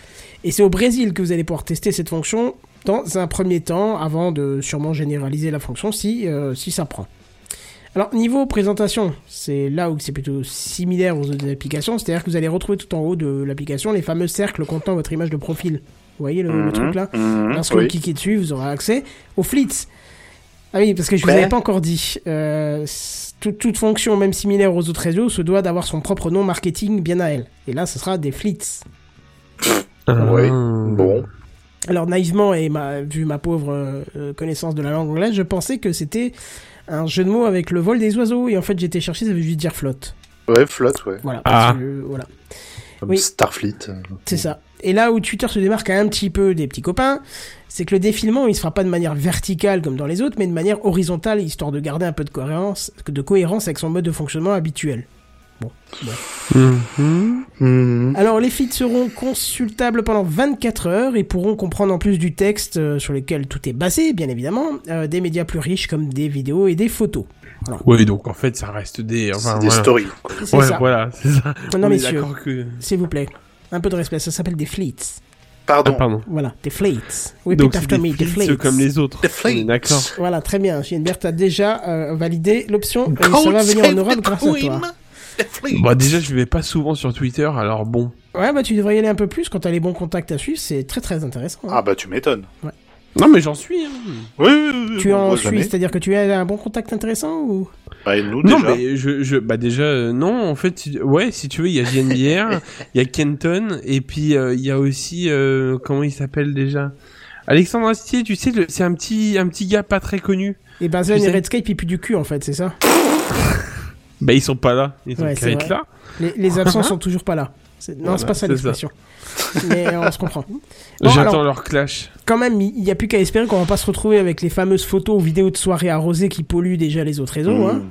Et c'est au Brésil que vous allez pouvoir tester cette fonction dans un premier temps, avant de sûrement généraliser la fonction si, euh, si ça prend. Alors, niveau présentation, c'est là où c'est plutôt similaire aux autres applications, c'est-à-dire que vous allez retrouver tout en haut de l'application les fameux cercles contenant votre image de profil. Vous voyez le, le Mhm, truc là mhm, Lorsque vous cliquez dessus, vous aurez accès aux flits. Ah oui, parce que je vous Ouais. avais pas encore dit. Euh, toute, toute fonction, même similaire aux autres réseaux, se doit d'avoir son propre nom marketing bien à elle. Et là, ce sera des flits. Oui. Ah. Bon. Alors naïvement et ma, vu ma pauvre euh, euh, connaissance de la langue anglaise, je pensais que c'était un jeu de mots avec le vol des oiseaux et en fait j'étais cherché, ça veut juste dire flotte. Ouais, flotte, ouais. Voilà. Ah. parce que, voilà. Comme Oui. Starfleet. euh. C'est ça. Et là où Twitter se démarque un petit peu des petits copains, c'est que le défilement, il se fera pas de manière verticale comme dans les autres, mais de manière horizontale, histoire de garder un peu de cohérence, de cohérence avec son mode de fonctionnement habituel. Bon. bon. Mhm. Mhm. Alors les feeds seront consultables pendant 24 heures et pourront comprendre en plus du texte euh, sur lequel tout est basé, bien évidemment, euh, des médias plus riches comme des vidéos et des photos. Oui, donc en fait, ça reste des. Enfin, C'est des voilà. stories. C'est Ouais, ça. voilà, c'est ça. Non, messieurs. que. S'il vous plaît, un peu de respect, ça s'appelle des fleets. Ah, Pardon. pardon. Voilà, des fleets. Repeat donc c'est after des me, des fleets. comme les autres. Des fleets. D'accord. Voilà, très bien. Gienbert a déjà euh, validé l'option et ça va venir en Europe grâce à toi. Bah déjà, je vais pas souvent sur Twitter, alors bon. Ouais, bah tu devrais y aller un peu plus quand t'as les bons contacts à suivre, c'est très très intéressant. hein. Ah bah tu m'étonnes. Non, mais j'en suis. Hein. Oui, oui, oui. tu en suis, jamais. c'est-à-dire que tu as un bon contact intéressant ou? Bah, et nous, Non, déjà. mais je, je, bah déjà, euh, non, en fait, si- ouais, si tu veux, il y a JNBR, il y a Kenton, et puis euh, il y a aussi, euh, comment il s'appelle déjà? Alexandre Astier, tu sais, le- c'est un petit, un petit gars pas très connu. Et Benzen Tu et sais. Redscape ils puent du cul en fait, c'est ça <laughs> Bah ils sont pas là, ils sont Ouais, qu'à être là. les, les <laughs> absents sont toujours pas là. C'est- Non, Voilà, c'est pas ça l'expression. <laughs> Mais on se comprend. Bon, J'attends alors, leur clash. quand même, il n'y a plus qu'à espérer qu'on va pas se retrouver avec les fameuses photos ou vidéos de soirées arrosées qui polluent déjà les autres réseaux. Mhm. Hein.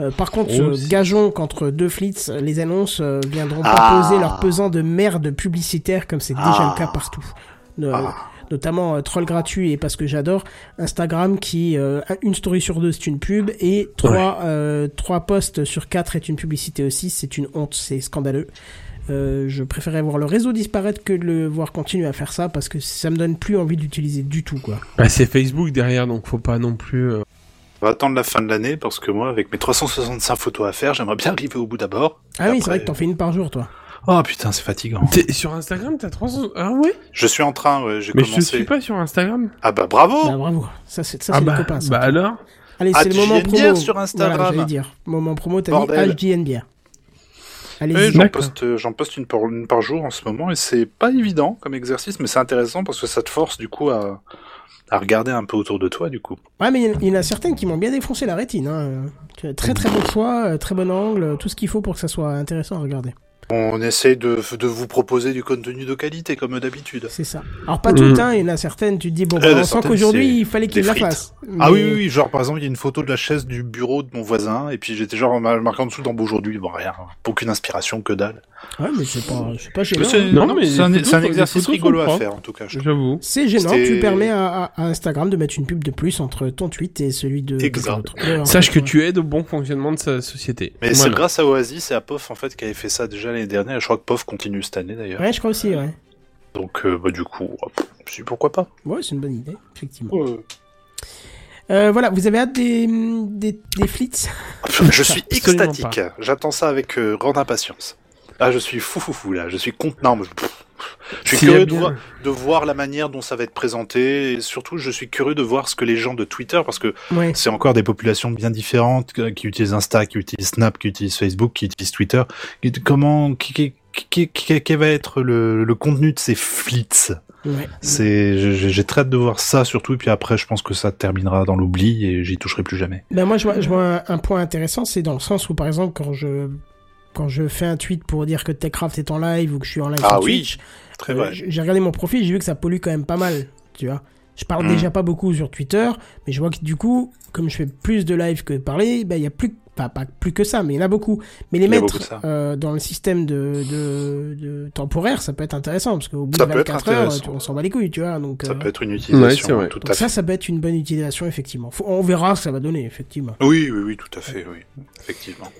Euh, par contre, Oh, euh, gageons qu'entre deux flits, les annonces euh, viendront pas Ah. poser leur pesant de merde publicitaire comme c'est déjà Ah. le cas partout. Euh, Ah. Notamment euh, troll gratuit et parce que j'adore Instagram qui euh, une story sur deux c'est une pub et trois euh, trois posts sur quatre est une publicité aussi. C'est une honte, c'est scandaleux. Euh, je préférais voir le réseau disparaître que de le voir continuer à faire ça parce que ça me donne plus envie d'utiliser du tout quoi. Bah c'est Facebook derrière, donc faut pas non plus. euh, On va attendre la fin de l'année parce que moi, avec mes 365 photos à faire, j'aimerais bien arriver au bout d'abord. Ah oui, c'est vrai que t'en fais une par jour toi. Oh putain, c'est fatigant. T'es sur Instagram, t'as 300. Ah ouais Je suis en train, ouais, j'ai Mais je te suis pas sur Instagram. Ah bah bravo Bah bravo, ça c'est ça ah c'est bah, les copains. ça. bah alors Allez, Ah, c'est le tu moment viens de promo. dire sur Instagram. Voilà, j'allais dire. Moment promo, t'as mis Bordel. Oui, Allez-y. j'en D'accord. poste, euh, j'en poste une par, une par jour en ce moment et c'est pas évident comme exercice, mais c'est intéressant parce que ça te force du coup à, à regarder un peu autour de toi du coup. Ouais, mais il y en- il y, en a certaines qui m'ont bien défoncé la rétine. Hein. Très très bon choix, euh, très bon angle, euh, tout ce qu'il faut pour que ça soit intéressant à regarder. On essaie de, de vous proposer du contenu de qualité, comme d'habitude. C'est ça. Alors pas Mm. toutes, hein, il y en a certaines, tu te dis, bon, Euh, bah, on sent qu'aujourd'hui, il fallait qu'il la fasse. Ah oui, oui, oui, genre par exemple, il y a une photo de la chaise du bureau de mon voisin, et puis j'étais genre mar- marqué en dessous dans aujourd'hui, bon rien, aucune inspiration, que dalle. Ouais, mais c'est pas, c'est pas gênant. c'est hein. Non, non, mais c'est un, un exercice rigolo à faire en tout cas. J'avoue. C'est gênant, tu permets à, Instagram de mettre une pub de plus entre ton tweet et celui de, Exact. Sache que tu aides au bon fonctionnement de sa société. Mais c'est grâce à Oasis et à POF en fait qui avait fait ça déjà l'année dernière, je crois que POF continue cette année d'ailleurs. Ouais, je crois aussi, ouais. Donc euh, bah, du coup, pourquoi pas. Ouais, c'est une bonne idée, effectivement. Euh, voilà, vous avez hâte des, des, des flits? <laughs> Je suis extatique, j'attends ça avec euh, grande impatience. Ah, je suis fou fou fou là, je suis contenant. mais- pff, Je suis curieux de voir, de voir la manière dont ça va être présenté, et surtout je suis curieux de voir ce que les gens de Twitter, parce que Ouais. c'est encore des populations bien différentes qui utilisent Insta, qui utilisent Snap, qui utilisent Facebook, qui utilisent Twitter. Comment, qui, qui, qui, qui- qui va être le, le contenu de ces flits? Ouais. C'est, j'ai j'ai très hâte de voir ça surtout, et puis après je pense que ça terminera dans l'oubli et j'y toucherai plus jamais. Ben moi, je vois, je vois un, un point intéressant, c'est dans le sens où, par exemple, quand je quand je fais un tweet pour dire que Techcraft est en live ou que je suis en live Ah sur oui, Twitch, Très euh, j'ai regardé mon profil, j'ai vu que ça pollue quand même pas mal, tu vois. Je parle Mm. déjà pas beaucoup sur Twitter, mais je vois que du coup, comme je fais plus de live que de parler, ben il y a plus, pas, pas plus que ça, mais il y en a beaucoup. Mais les mettre euh, dans le système de, de, de temporaire, ça peut être intéressant parce qu'au bout Ça de peut être 24 heures, on s'en bat les couilles, tu vois. Donc, Ça euh, peut être une utilisation c'est vrai. tout donc à ça, fait. ça peut être une bonne utilisation effectivement. Faut- on verra ce que ça va donner effectivement. Oui, oui, oui, tout à fait, oui, effectivement.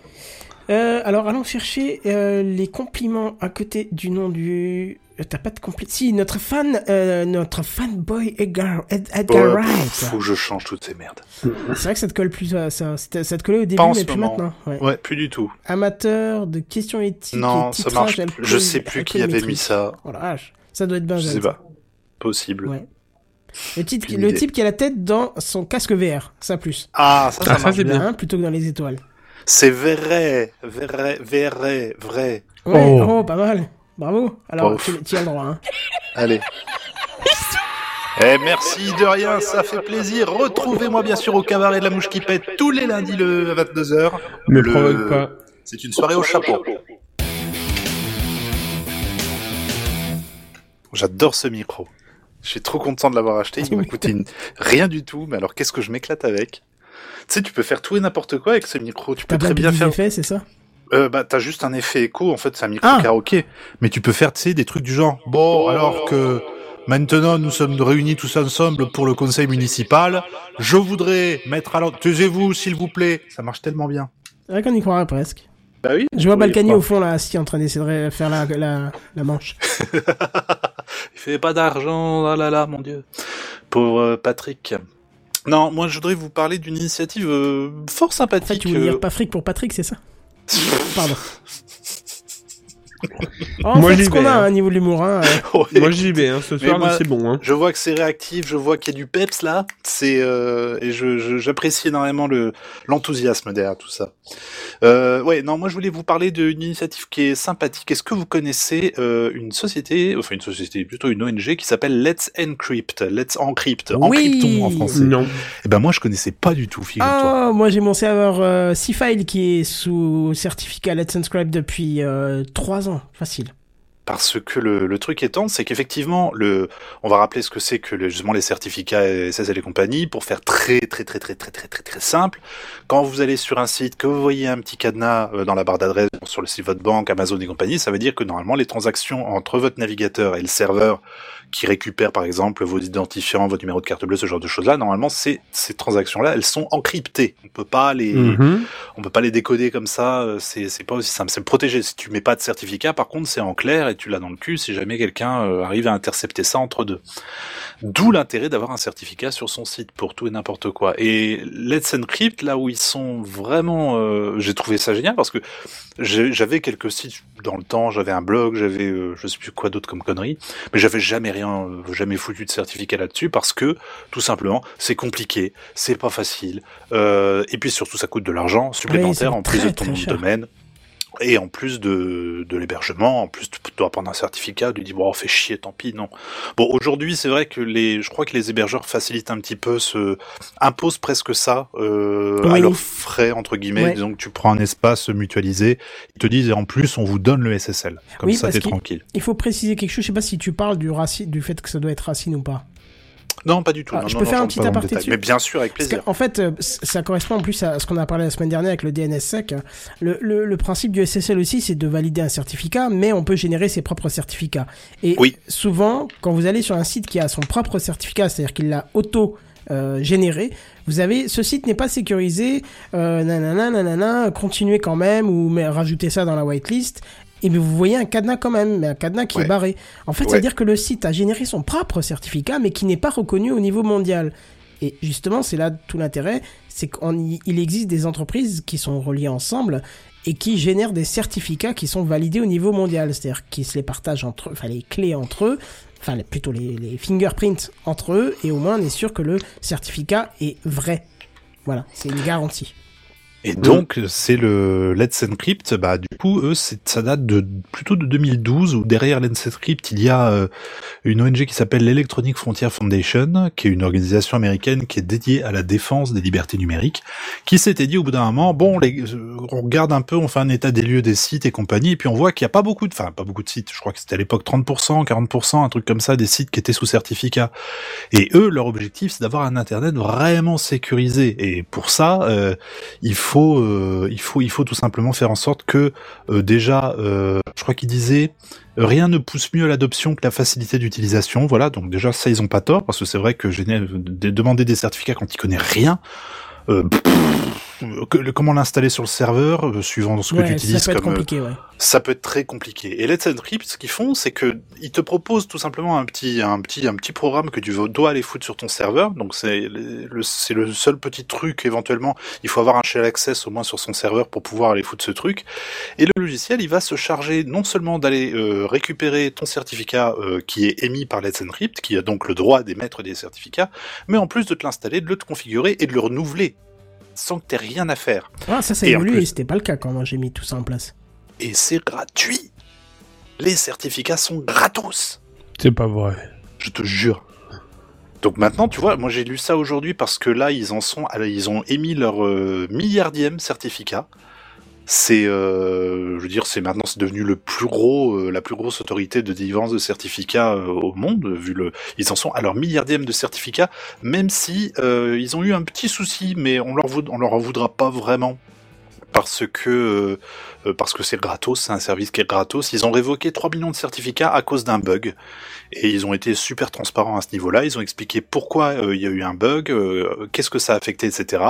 Euh, alors allons chercher euh, les compliments à côté du nom du. euh, T'as pas de compli... Si notre fan, euh, notre fanboy Edgar, Ed- Edgar Ouais, Wright. faut que je change toutes ces merdes. C'est vrai que ça te colle plus à ça. Ça te collait au début, Pas en mais ce plus moment. maintenant. Ouais. Ouais, plus du tout. Amateur de questions éthiques. Non, et ça marche. alcool- Je sais plus qui avait mis ça. Oh la vache. Ça doit être Benjamin. Je sais pas. Possible. Ouais. Le, titre, type qui a la tête dans son casque VR, ça plus. Ah, ça, ça, Ah, ça, c'est bien. bien. Hein, plutôt que dans les étoiles. C'est vrai, vrai, vrai, vrai. Ouais, Oh. oh, pas mal. Bravo. Alors, tu, tu as le droit. Hein. Allez. Eh, merci de rien, ça fait plaisir. Retrouvez-moi bien sûr au cabaret de la mouche qui pète tous les lundis le à 22h. Me Le- provoque pas. C'est une soirée au chapeau. J'adore ce micro. Je suis trop content de l'avoir acheté. Il m'a coûté une- rien du tout, mais alors qu'est-ce que je m'éclate avec? Tu sais, tu peux faire tout et n'importe quoi avec ce micro. Tu peux très bien faire. effets, c'est ça? Euh, bah, t'as juste un effet écho. En fait, c'est un micro Ah. karaoké. Mais tu peux faire, tu sais, des trucs du genre. Bon, alors que maintenant nous sommes réunis tous ensemble pour le conseil municipal, je voudrais mettre à l'ordre. Taisez-vous, s'il vous plaît. Ça marche tellement bien. C'est vrai qu'on y croirait presque. Bah oui. Je vois Balkany au fond là, assis en train d'essayer de faire la, la, la manche. <laughs> Il fait pas d'argent, là là là, mon dieu. Pauvre euh, Patrick. Non, moi je voudrais vous parler d'une initiative euh, fort En fait, sympathique. tu voulais euh, dire pas fric pour Patrick, c'est ça? <laughs> Pardon. Oh, en Moi, fait, j'y ce qu'on a hein. à un niveau de l'humour, hein, euh, <laughs> ouais. Moi j'y vais, hein. ce soir moi- c'est bon. Hein. Je vois que c'est réactif, je vois qu'il y a du peps là. C'est euh, et je je- j'apprécie énormément le l'enthousiasme derrière tout ça. Euh, ouais, non, moi je voulais vous parler d'une initiative qui est sympathique. Est-ce que vous connaissez euh, une société, enfin une société, plutôt une ONG qui s'appelle Let's Encrypt, Let's Encrypt, Oui. encryptons en français. Non. Eh ben moi je connaissais pas du tout, figure-toi. Oh, moi j'ai mon serveur euh, C-File qui est sous certificat Let's Inscribe depuis euh, 3 ans, facile. Parce que le, le truc étant, c'est qu'effectivement, le, on va rappeler ce que c'est que le- justement les certificats SSL et compagnie, pour faire très très très très très très très très simple. Quand vous allez sur un site, que vous voyez un petit cadenas euh, dans la barre d'adresse sur le site de votre banque, Amazon et compagnie, ça veut dire que normalement les transactions entre votre navigateur et le serveur qui récupère par exemple vos identifiants, votre numéro de carte bleue, ce genre de choses-là, normalement ces, ces transactions-là, elles sont encryptées. On peut pas les, Mhm. on peut pas les décoder comme ça, euh, c'est c'est pas aussi simple. C'est protégé. Si tu mets pas de certificat, par contre, c'est en clair et tu l'as dans le cul si jamais quelqu'un euh, arrive à intercepter ça entre deux. D'où l'intérêt d'avoir un certificat sur son site pour tout et n'importe quoi. Et Let's Encrypt, là où ils sont vraiment, euh, j'ai trouvé ça génial parce que j'avais quelques sites dans le temps, j'avais un blog, j'avais euh, je sais plus quoi d'autre comme conneries, mais j'avais jamais rien, euh, jamais foutu de certificat là-dessus parce que tout simplement c'est compliqué, c'est pas facile, et puis surtout ça coûte de l'argent supplémentaire en plus très, de ton domaine. Et en plus de, de l'hébergement, en plus tu dois prendre un certificat, tu dis bon, fait chier, tant pis, non. Bon, aujourd'hui, c'est vrai que les, je crois que les hébergeurs facilitent un petit peu, ce, imposent presque ça euh, à leurs frais entre guillemets. Ouais. Disons que tu prends un espace mutualisé, ils te disent et en plus on vous donne le SSL. Comme Oui, ça, t'es qu'il- tranquille. Il faut préciser quelque chose, je sais pas si tu parles du, raci- du fait que ça doit être racine ou pas. Non, pas du tout. Ah, non, je non, peux non, faire un petit aparté détail. Mais bien sûr, avec Parce plaisir. qu'en fait, euh, ça correspond en plus à ce qu'on a parlé la semaine dernière avec le DNSSEC. Le, le, le principe du SSL aussi, c'est de valider un certificat, mais on peut générer ses propres certificats. Et Oui. souvent, quand vous allez sur un site qui a son propre certificat, c'est-à-dire qu'il l'a auto euh, généré, vous avez ce site n'est pas sécurisé, euh, nanana, nanana, continuez quand même ou mais rajoutez ça dans la whitelist. Et bien vous voyez un cadenas quand même, mais un cadenas qui Ouais. est barré. En fait, Ouais. c'est-à-dire que le site a généré son propre certificat, mais qui n'est pas reconnu au niveau mondial. Et justement, c'est là tout l'intérêt, c'est qu'il existe des entreprises qui sont reliées ensemble et qui génèrent des certificats qui sont validés au niveau mondial, c'est-à-dire qu'ils se les partagent entre eux, enfin les clés entre eux, enfin plutôt les, les fingerprints entre eux, et au moins on est sûr que le certificat est vrai. Voilà, c'est une garantie. Et donc, c'est le Let's Encrypt. Bah, du coup, eux, c'est, ça date de plutôt de 2012 où derrière Let's Encrypt, il y a euh, une ONG qui s'appelle l'Electronic Frontier Foundation, qui est une organisation américaine qui est dédiée à la défense des libertés numériques, qui s'était dit au bout d'un moment, bon, les, euh, on regarde un peu, on fait un état des lieux des sites et compagnie, et puis on voit qu'il n'y a pas beaucoup de, enfin, pas beaucoup de sites. Je crois que c'était à l'époque 30%, 40%, un truc comme ça, des sites qui étaient sous certificat. Et eux, leur objectif, c'est d'avoir un internet vraiment sécurisé. Et pour ça, euh, il faut, euh, il faut, tout simplement faire en sorte que euh, déjà, euh, je crois qu'il disait, rien ne pousse mieux à l'adoption que la facilité d'utilisation. Voilà, donc déjà ça, ils ont pas tort parce que c'est vrai que j'ai de- demander des certificats quand ils connaissent rien. Que- comment l'installer sur le serveur, euh, suivant ce que tu utilises ça peut être comme euh, compliqué, ouais. ça peut être très compliqué. Et Let's Encrypt, ce qu'ils font, c'est que ils te proposent tout simplement un petit, un petit, un petit programme que tu dois aller foutre sur ton serveur. Donc c'est le, le- c'est le seul petit truc éventuellement. Il faut avoir un shell access au moins sur son serveur pour pouvoir aller foutre ce truc. Et le logiciel, il va se charger non seulement d'aller euh, récupérer ton certificat euh, qui est émis par Let's Encrypt, qui a donc le droit d'émettre des certificats, mais en plus de te l'installer, de le configurer et de le renouveler sans que t'aies rien à faire. Ah, ça, ça Et en évolue plus- et c'était pas le cas quand moi j'ai mis tout ça en place. Et c'est gratuit. Les certificats sont gratos. C'est pas vrai. Je te jure. Donc maintenant, tu vois, moi j'ai lu ça aujourd'hui parce que là, ils en sont, ils ont émis leur euh, milliardième certificat. C'est, euh, je veux dire, c'est maintenant devenu euh, la plus grosse autorité de délivrance de certificats euh, au monde. Vu le, ils en sont à leur milliardième de certificats, même si ils ont eu un petit souci, mais on leur on leur en voudra pas vraiment parce que euh, parce que c'est gratos, c'est un service qui est gratos. Ils ont révoqué 3 millions de certificats à cause d'un bug. Et ils ont été super transparents à ce niveau-là. Ils ont expliqué pourquoi euh, il y a eu un bug, euh, qu'est-ce que ça a affecté, etc.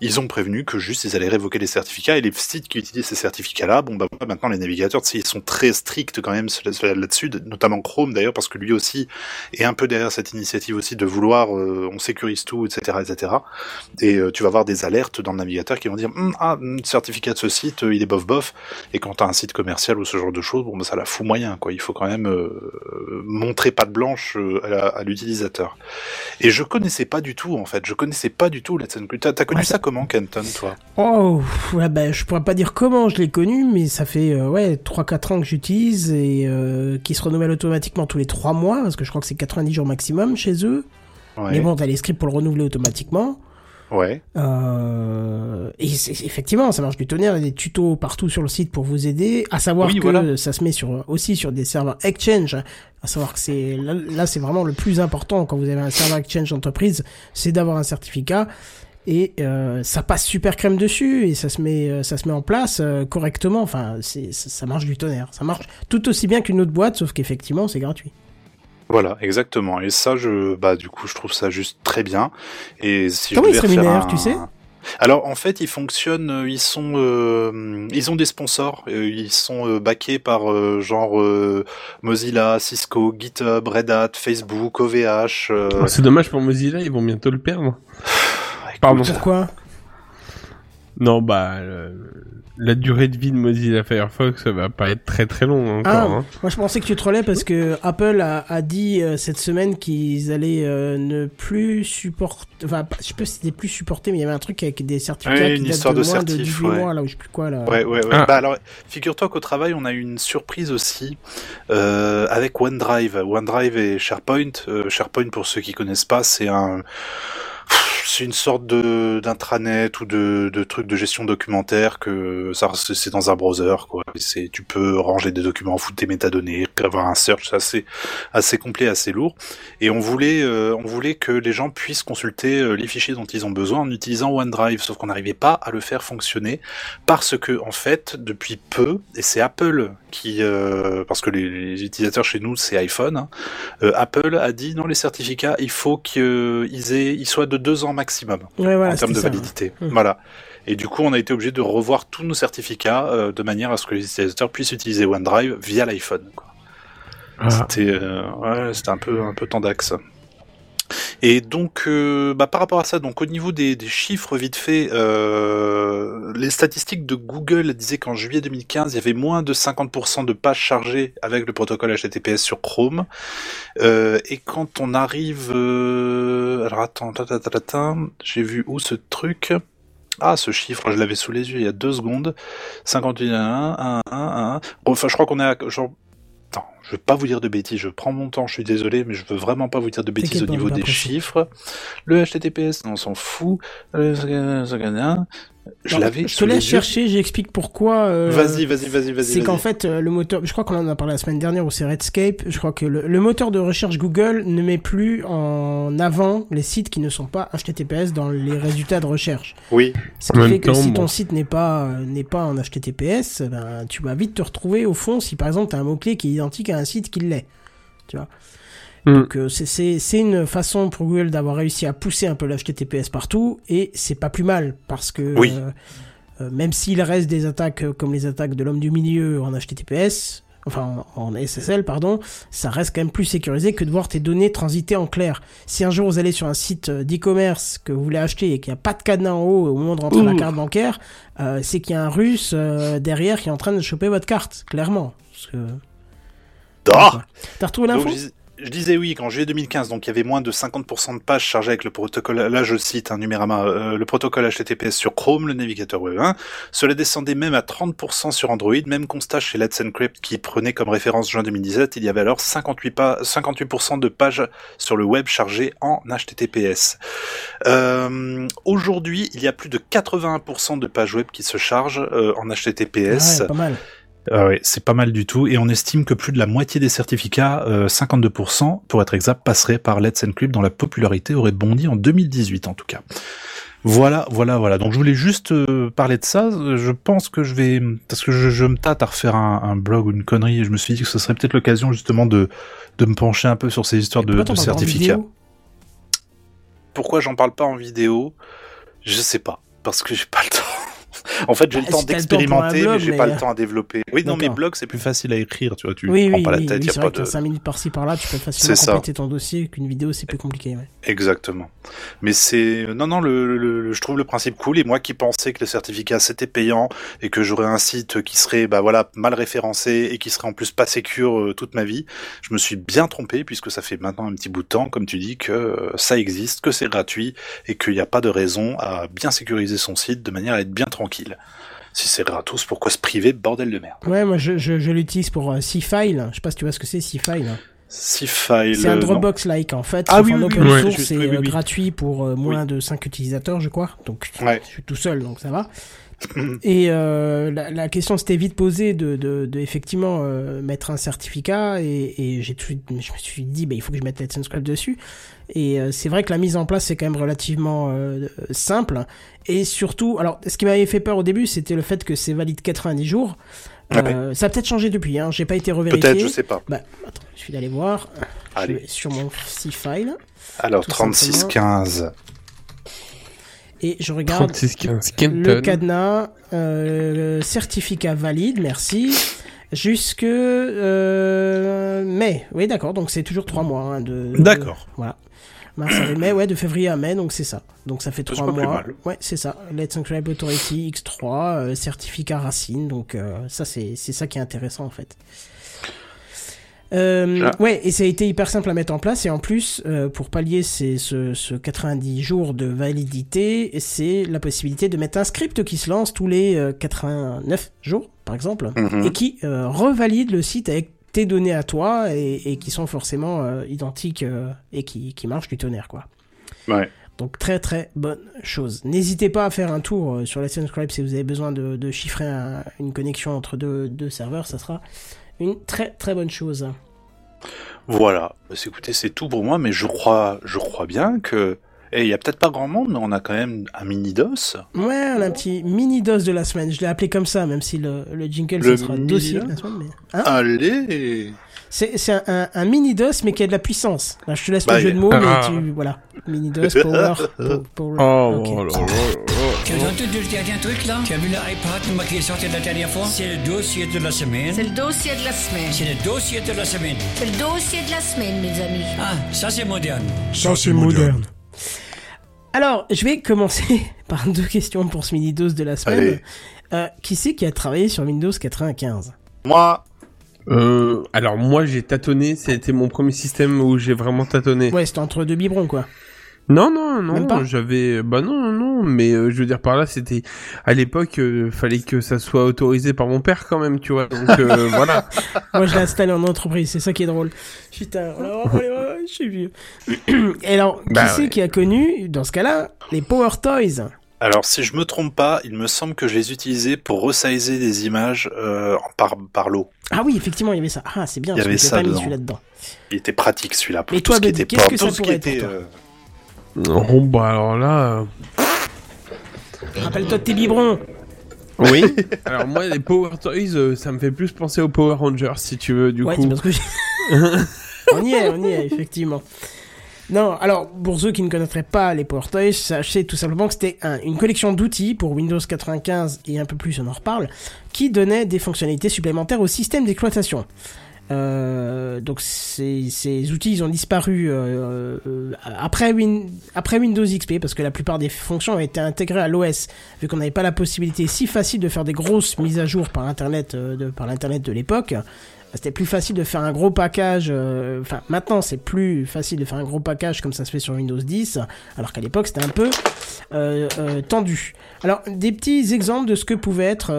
Ils ont prévenu que juste ils allaient révoquer les certificats et les sites qui utilisent ces certificats-là, bon bah maintenant les navigateurs, ils sont très stricts quand même là-dessus, notamment Chrome d'ailleurs parce que lui aussi est un peu derrière cette initiative aussi de vouloir on sécurise tout, etc., etc. Et tu vas avoir des alertes dans le navigateur qui vont dire Hum, ah hum, certificat de ce site, euh, il est bof bof. Et quand t'as un site commercial ou ce genre de choses, bon bah ça la fout moyen quoi. Il faut quand même euh, montrer patte blanche euh, à, la- à l'utilisateur. Et je connaissais pas du tout en fait. Je connaissais pas du tout Let's Encrypt. T'as connu Ouais, ça comment, Kenton, toi? Oh, ouais, bah, je pourrais pas dire comment je l'ai connu, mais ça fait euh, ouais 3-4 ans que j'utilise et euh, qui se renouvelle automatiquement tous les 3 mois, parce que je crois que c'est 90 jours maximum chez eux. Ouais. Mais bon, t'as les scripts pour le renouveler automatiquement. Ouais. Euh, et effectivement, ça marche du tonnerre. Il y a des tutos partout sur le site pour vous aider. À savoir Oui, que voilà. ça se met sur aussi sur des serveurs Exchange. À savoir que c'est là, là, c'est vraiment le plus important quand vous avez un serveur Exchange d'entreprise, c'est d'avoir un certificat. Et euh, ça passe super crème dessus et ça se met euh, ça se met en place euh, correctement. Enfin, c'est ça, ça marche du tonnerre. Ça marche tout aussi bien qu'une autre boîte, sauf qu'effectivement, c'est gratuit. Voilà, exactement. Et ça, je, bah, du coup, je trouve ça juste très bien. Et si Comment je ils se rémunèrent, un- tu sais? Alors, en fait, ils fonctionnent, euh, ils sont, euh, ils ont des sponsors. euh, Ils sont euh, backés par euh, genre euh, Mozilla, Cisco, GitHub, Red Hat, Facebook, OVH. euh, C'est dommage pour Mozilla, ils vont bientôt le perdre. Pardon. Pourquoi? Non, bah, le- la durée de vie de Mozilla Firefox, ça va pas être très très long encore. Ah, hein. moi je pensais que tu trollais parce que Apple a, a dit euh, cette semaine qu'ils allaient euh, ne plus supporter, enfin pas- je sais pas si c'était plus supporté, mais il y avait un truc avec des certificats Ouais, qui une datent histoire de, de moins de certif, 18 ouais. mois, là, ou je sais plus quoi, là. Ouais, ouais, ouais. Ah. Bah alors, figure-toi qu'au travail, on a eu une surprise aussi euh, avec OneDrive. OneDrive et SharePoint. Euh, SharePoint, pour ceux qui connaissent pas, c'est un c'est une sorte de d'intranet ou de, de truc de gestion documentaire que ça c'est dans un browser quoi. C'est tu peux ranger des documents, foutre des métadonnées, avoir un search, assez assez complet, assez lourd. Et on voulait euh, on voulait que les gens puissent consulter euh, les fichiers dont ils ont besoin en utilisant OneDrive, sauf qu'on n'arrivait pas à le faire fonctionner parce que en fait depuis peu et c'est Apple qui euh, parce que les, utilisateurs chez nous c'est iPhone hein, Apple a dit non les certificats il faut qu'ils aient ils soient de deux ans maximum Ouais, voilà, en termes de ça. validité Hum. voilà et du coup on a été obligé de revoir tous nos certificats euh, de manière à ce que les utilisateurs puissent utiliser OneDrive via l'iPhone. Ah. C'était euh, ouais, c'était un peu un peu tendax. Et donc, euh, bah, par rapport à ça, donc au niveau des, chiffres vite fait, euh, les statistiques de Google disaient qu'en juillet 2015, il y avait moins de 50% de pages chargées avec le protocole HTTPS sur Chrome. Euh, et quand on arrive, alors attends, j'ai vu où ce truc? Ah, ce chiffre, je l'avais sous les yeux il y a deux secondes. 51, 1, 1, 1, 1. Enfin, je crois qu'on est à, Attends, je vais pas vous dire de bêtises, je prends mon temps, je suis désolé, mais je veux vraiment pas vous dire de bêtises au niveau des chiffres. Le HTTPS, on s'en fout. Le- Je l'avais Je te laisse chercher, j'explique pourquoi. euh, Vas-y, vas-y, vas-y, vas-y. C'est qu'en fait, euh, le moteur, je crois qu'on en a parlé la semaine dernière, où c'est Redscape, je crois que le, le moteur de recherche Google ne met plus en avant les sites qui ne sont pas HTTPS dans les résultats de recherche. Oui, Ce qui fait que temps, si bon. ton site n'est pas, euh, n'est pas en HTTPS, ben, tu vas vite te retrouver au fond si par exemple tu as un mot-clé qui est identique à un site qui l'est. Tu vois. Hmm. Donc euh, c'est- une façon pour Google d'avoir réussi à pousser un peu le HTTPS partout et c'est pas plus mal parce que Oui. euh, euh, même s'il reste des attaques euh, comme les attaques de l'homme du milieu en HTTPS, enfin en, SSL pardon, ça reste quand même plus sécurisé que de voir tes données transiter en clair. Si un jour vous allez sur un site euh, d'e-commerce que vous voulez acheter et qu'il n'y a pas de cadenas en haut au moment de rentrer la Ouh. carte bancaire, euh, c'est qu'il y a un russe euh, derrière qui est en train de choper votre carte, clairement. Parce que... Ah T'as retrouvé l'info je, dis- je disais oui qu'en juillet 2015, donc il y avait moins de 50% de pages chargées avec le protocole. Là, je cite un numérama, euh, le protocole HTTPS sur Chrome, le navigateur Web 1. Cela descendait même à 30% sur Android. Même constat chez Let's Encrypt qui prenait comme référence juin 2017. Il y avait alors 58 pas, 58% de pages sur le web chargées en HTTPS. Euh, Aujourd'hui, il y a plus de 81% de pages web qui se chargent euh, en HTTPS. Ouais, pas mal. Ah c'est pas mal du tout, et on estime que plus de la moitié des certificats, euh, 52% pour être exact, passeraient par Let's Encrypt dont la popularité aurait bondi en 2018 en tout cas. Voilà, voilà, voilà. Donc je voulais juste euh, parler de ça. Je pense que je vais, parce que je, je me tâte à refaire un, un blog ou une connerie, et je me suis dit que ce serait peut-être l'occasion justement de de me pencher un peu sur ces histoires de, de certificats. Pourquoi j'en parle pas en vidéo? Je sais pas, parce que j'ai pas le temps. En fait, j'ai Bah, le temps si t'as le temps d'expérimenter, mais j'ai mais- pas le temps à développer. Oui, non, mais D'accord. blog, c'est plus facile à écrire, tu vois, tu Oui, prends oui, pas la tête, oui, y a pas de... t'as 5 minutes par-ci par-là, tu peux facilement compléter ton dossier, qu'une vidéo c'est plus compliqué. Ouais. Exactement. Mais c'est non non le, le- le- je trouve le principe cool et moi qui pensais que le certificat c'était payant et que j'aurais un site qui serait bah voilà mal référencé et qui serait en plus pas sécure euh, toute ma vie, je me suis bien trompé puisque ça fait maintenant un petit bout de temps comme tu dis que euh, ça existe, que c'est gratuit et qu'il n'y a pas de raison à bien sécuriser son site de manière à être bien tranquille. Si c'est gratos, pourquoi se priver bordel de merde Ouais, moi je, je, je l'utilise pour euh, C-File. Je sais pas si tu vois ce que c'est C-File. Si file C'est un non. Dropbox-like en fait. Ah oui, oui, open oui, source, c'est euh, oui. gratuit pour euh, moins de 5 utilisateurs, je crois. Donc Ouais. je suis tout seul, donc ça va. Et euh, la, la question s'était vite posée de, de, de effectivement euh, mettre un certificat et, et j'ai tout, je me suis dit bah, il faut que je mette Let's Encrypt dessus. Et euh, c'est vrai que la mise en place c'est quand même relativement simple et surtout alors ce qui m'avait fait peur au début c'était le fait que c'est valide 90 jours. Euh, Ça a peut-être changé depuis, hein. j'ai pas été revérifié. Peut-être, je sais pas. Bah, attends, je suis d'aller voir. Allez. Je vais sur mon C-File Alors tout 36 15. Et je regarde 36 15 le cadenas, euh, certificat valide, merci. Jusque euh, mai. Oui, d'accord. Donc c'est toujours trois mois. hein, de, de- D'accord. voilà. Mars, avril, mai, ouais, de février à mai, donc c'est ça. Donc ça fait trois mois. mal. Ouais, c'est ça. Let's Encrypt Authority X3, euh, certificat Racine, donc euh, ça c'est c'est ça qui est intéressant en fait. Euh, Ah. ouais, et ça a été hyper simple à mettre en place, et en plus, euh, pour pallier ces, ce, ce 90 jours de validité, c'est la possibilité de mettre un script qui se lance tous les euh, 89 jours, par exemple, Mhm. et qui euh, revalide le site avec tes données à toi, et, et qui sont forcément euh, identiques, euh, et qui, qui marchent du tonnerre, quoi. Ouais. Donc très très bonne chose. N'hésitez pas à faire un tour euh, sur Let's Encrypt si vous avez besoin de, de chiffrer un- une connexion entre deux, deux serveurs, ça sera une très très bonne chose. Voilà. Bah, écoutez, c'est tout pour moi, mais je crois, je crois bien que. Et il y a peut-être pas grand monde, mais on a quand même un mini DOS. Ouais, on a un petit mini DOS de la semaine. Je l'ai appelé comme ça, même si le, le jingle Le ce sera mini dossier DOS de la semaine. Mais... Hein Allez c'est c'est un, un, un mini DOS, mais qui a de la puissance. Là, je te laisse Bah, le jeu de mots, ah. mais tu voilà. Mini DOS Power. <laughs> po- power. Oh, Ok. oh là là là. Tu as entendu le dernier truc là? Tu as vu l'iPad qui est sorti la dernière fois? C'est le dossier de la semaine. C'est le dossier de la semaine. C'est le dossier de la semaine. C'est le dossier de la semaine, mes amis. Ah, ça c'est moderne. Ça, c'est moderne. Alors, je vais commencer <laughs> par deux questions pour ce mini DOS de la semaine. Allez. Euh, qui c'est qui a travaillé sur Windows 95 Moi, Euh, alors moi j'ai tâtonné, c'était mon premier système où j'ai vraiment tâtonné. Ouais, c'était entre deux biberons, quoi. Non non non, j'avais bah non non, mais euh, je veux dire par là c'était à l'époque euh, fallait que ça soit autorisé par mon père quand même, tu vois. Donc euh, <laughs> voilà. Moi, je l'ai installé en entreprise, c'est ça qui est drôle. Putain, oh là, je suis vieux. <clears throat> Et alors, qui Bah c'est ouais. qui a connu, dans ce cas-là, les Power Toys alors si je me trompe pas, il me semble que je les utilisais pour resizer des images euh, par, par lot. Ah oui, effectivement, il y avait ça. Ah, c'est bien, Il y avait j'ai ça pas mis dedans. celui-là dedans. Il était pratique celui-là pour Et tout toi, ce qui était qu'est-ce pas- que tout ça ce qui pourrait être était, pour toi euh, Oh bah alors là. euh, Rappelle-toi de tes biberons. Oui. <laughs> alors moi les Power Toys, euh, ça me fait plus penser aux Power Rangers si tu veux du ouais, coup. c'est parce que j'ai... <laughs> on y est, on y est, effectivement. Non, alors, pour ceux qui ne connaîtraient pas les Toys, sachez tout simplement que c'était un- une collection d'outils pour Windows 95 et un peu plus, on en reparle, qui donnait des fonctionnalités supplémentaires au système d'exploitation. Euh, donc ces, outils ils ont disparu euh, euh, après, après Windows XP parce que la plupart des fonctions ont été intégrées à l'OS vu qu'on n'avait pas la possibilité si facile de faire des grosses mises à jour par internet de, par l'internet de l'époque c'était plus facile de faire un gros package euh, enfin maintenant c'est plus facile de faire un gros package comme ça se fait sur Windows 10 alors qu'à l'époque c'était un peu euh, euh, tendu alors des petits exemples de ce que pouvaient être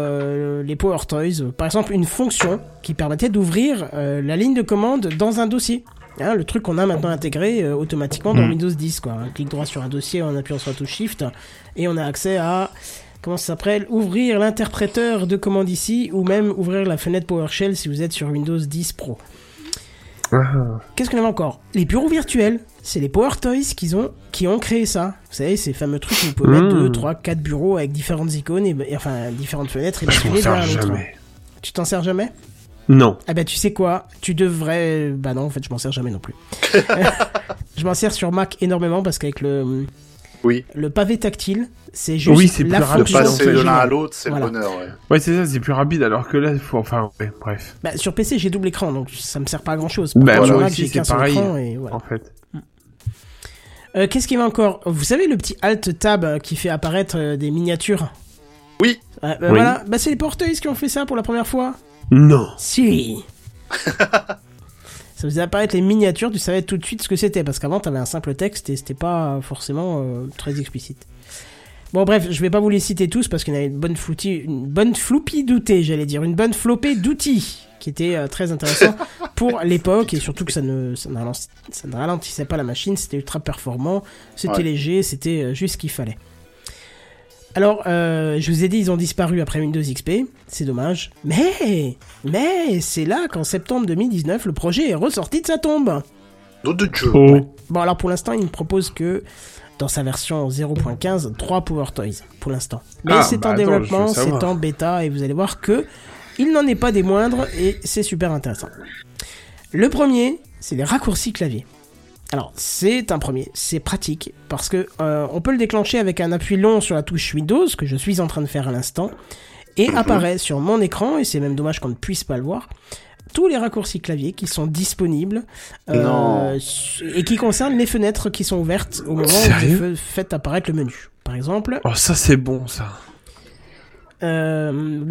les Power Toys par exemple une fonction qui permettait d'ouvrir la ligne de commande dans un dossier Hein, le truc qu'on a maintenant intégré euh, automatiquement dans Mhm. Windows 10 quoi. Un clic droit sur un dossier en appuyant sur la touche Shift et on a accès à comment ça s'appelle ouvrir l'interpréteur de commande ici ou même ouvrir la fenêtre PowerShell si vous êtes sur Windows 10 Pro. Ah. Qu'est-ce qu'on avait encore? Les bureaux virtuels, c'est les Power Toys qui ont, qui ont créé ça. Vous savez, ces fameux trucs où vous pouvez mettre Mmh. 2, 3, 4 bureaux avec différentes icônes, et, et enfin différentes fenêtres et m'en basculer sers jamais. Tu t'en sers jamais? Non. Ah bah tu sais quoi? Tu devrais... Bah non, en fait je m'en sers jamais non plus. <laughs> <laughs> je m'en sers sur Mac énormément parce qu'avec le, Oui. le pavé tactile, c'est juste Oui, c'est la plus rapide, De fonction en passer de l'un à l'autre, c'est Voilà. le bonheur. Ouais. Ouais, c'est ça, c'est plus rapide alors que là, il faut enfin ouais, bref. Bah, sur PC j'ai double écran donc ça me sert pas à grand chose. Bah, moi aussi, c'est pareil. et voilà. En fait. Euh, Qu'est-ce qu'il y a encore? Vous savez le petit Alt Tab euh, qui fait apparaître euh, des miniatures? Oui. Ouais, bah, Oui. Voilà, bah, c'est les porteuils qui ont fait ça pour la première fois. Non. Si <laughs> Ça faisait apparaître les miniatures, tu savais tout de suite ce que c'était, parce qu'avant t'avais un simple texte et c'était pas forcément euh, très explicite. Bon bref, je vais pas vous les citer tous parce qu'il y en avait une bonne floutie, une bonne floupie d'outils, j'allais dire, une bonne flopée d'outils qui était euh, très intéressant pour <laughs> l'époque et surtout que ça ne, ça, ne ralentis- ça ne ralentissait pas la machine, c'était ultra performant, c'était Ouais. léger, c'était euh, juste ce qu'il fallait. Alors, euh, je vous ai dit, ils ont disparu après Windows XP, c'est dommage. Mais, mais, c'est là qu'en septembre 2019, le projet est ressorti de sa tombe. Nom de Dieu. Oh. Bon, alors pour l'instant, il ne propose que, dans sa version 0.15, 3 Power Toys, pour l'instant. Mais Ah, c'est bah en attends, développement, c'est en bêta, et vous allez voir que il n'en est pas des moindres, et c'est super intéressant. Le premier, c'est les raccourcis clavier. Alors, c'est un premier, c'est pratique, parce que euh, on peut le déclencher avec un appui long sur la touche Windows, que je suis en train de faire à l'instant, et apparaît sur mon écran, et c'est même dommage qu'on ne puisse pas le voir, tous les raccourcis clavier qui sont disponibles Non. et qui concernent les fenêtres qui sont ouvertes au moment où vous faites apparaître le menu. Par exemple, Oh, ça c'est bon ça. Euh, <laughs>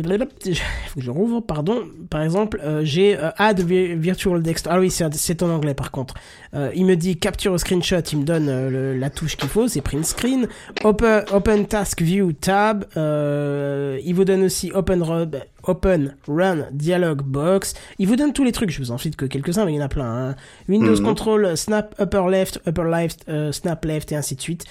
faut que je rouvre, pardon. Par exemple, euh, j'ai euh, Add vi- Virtual Desktop. Ah oui, c'est en anglais par contre. Euh, il me dit Capture Screenshot, il me donne euh, la touche qu'il faut, c'est Print Screen. Open, open Task View Tab. Il vous donne aussi Open, Rub, open Run Dialog Box. Il vous donne tous les trucs, je vous en cite que quelques-uns, mais il y en a plein. hein. Windows Mhm. Control, Snap Upper Left, Upper Left, euh, Snap Left et ainsi de suite.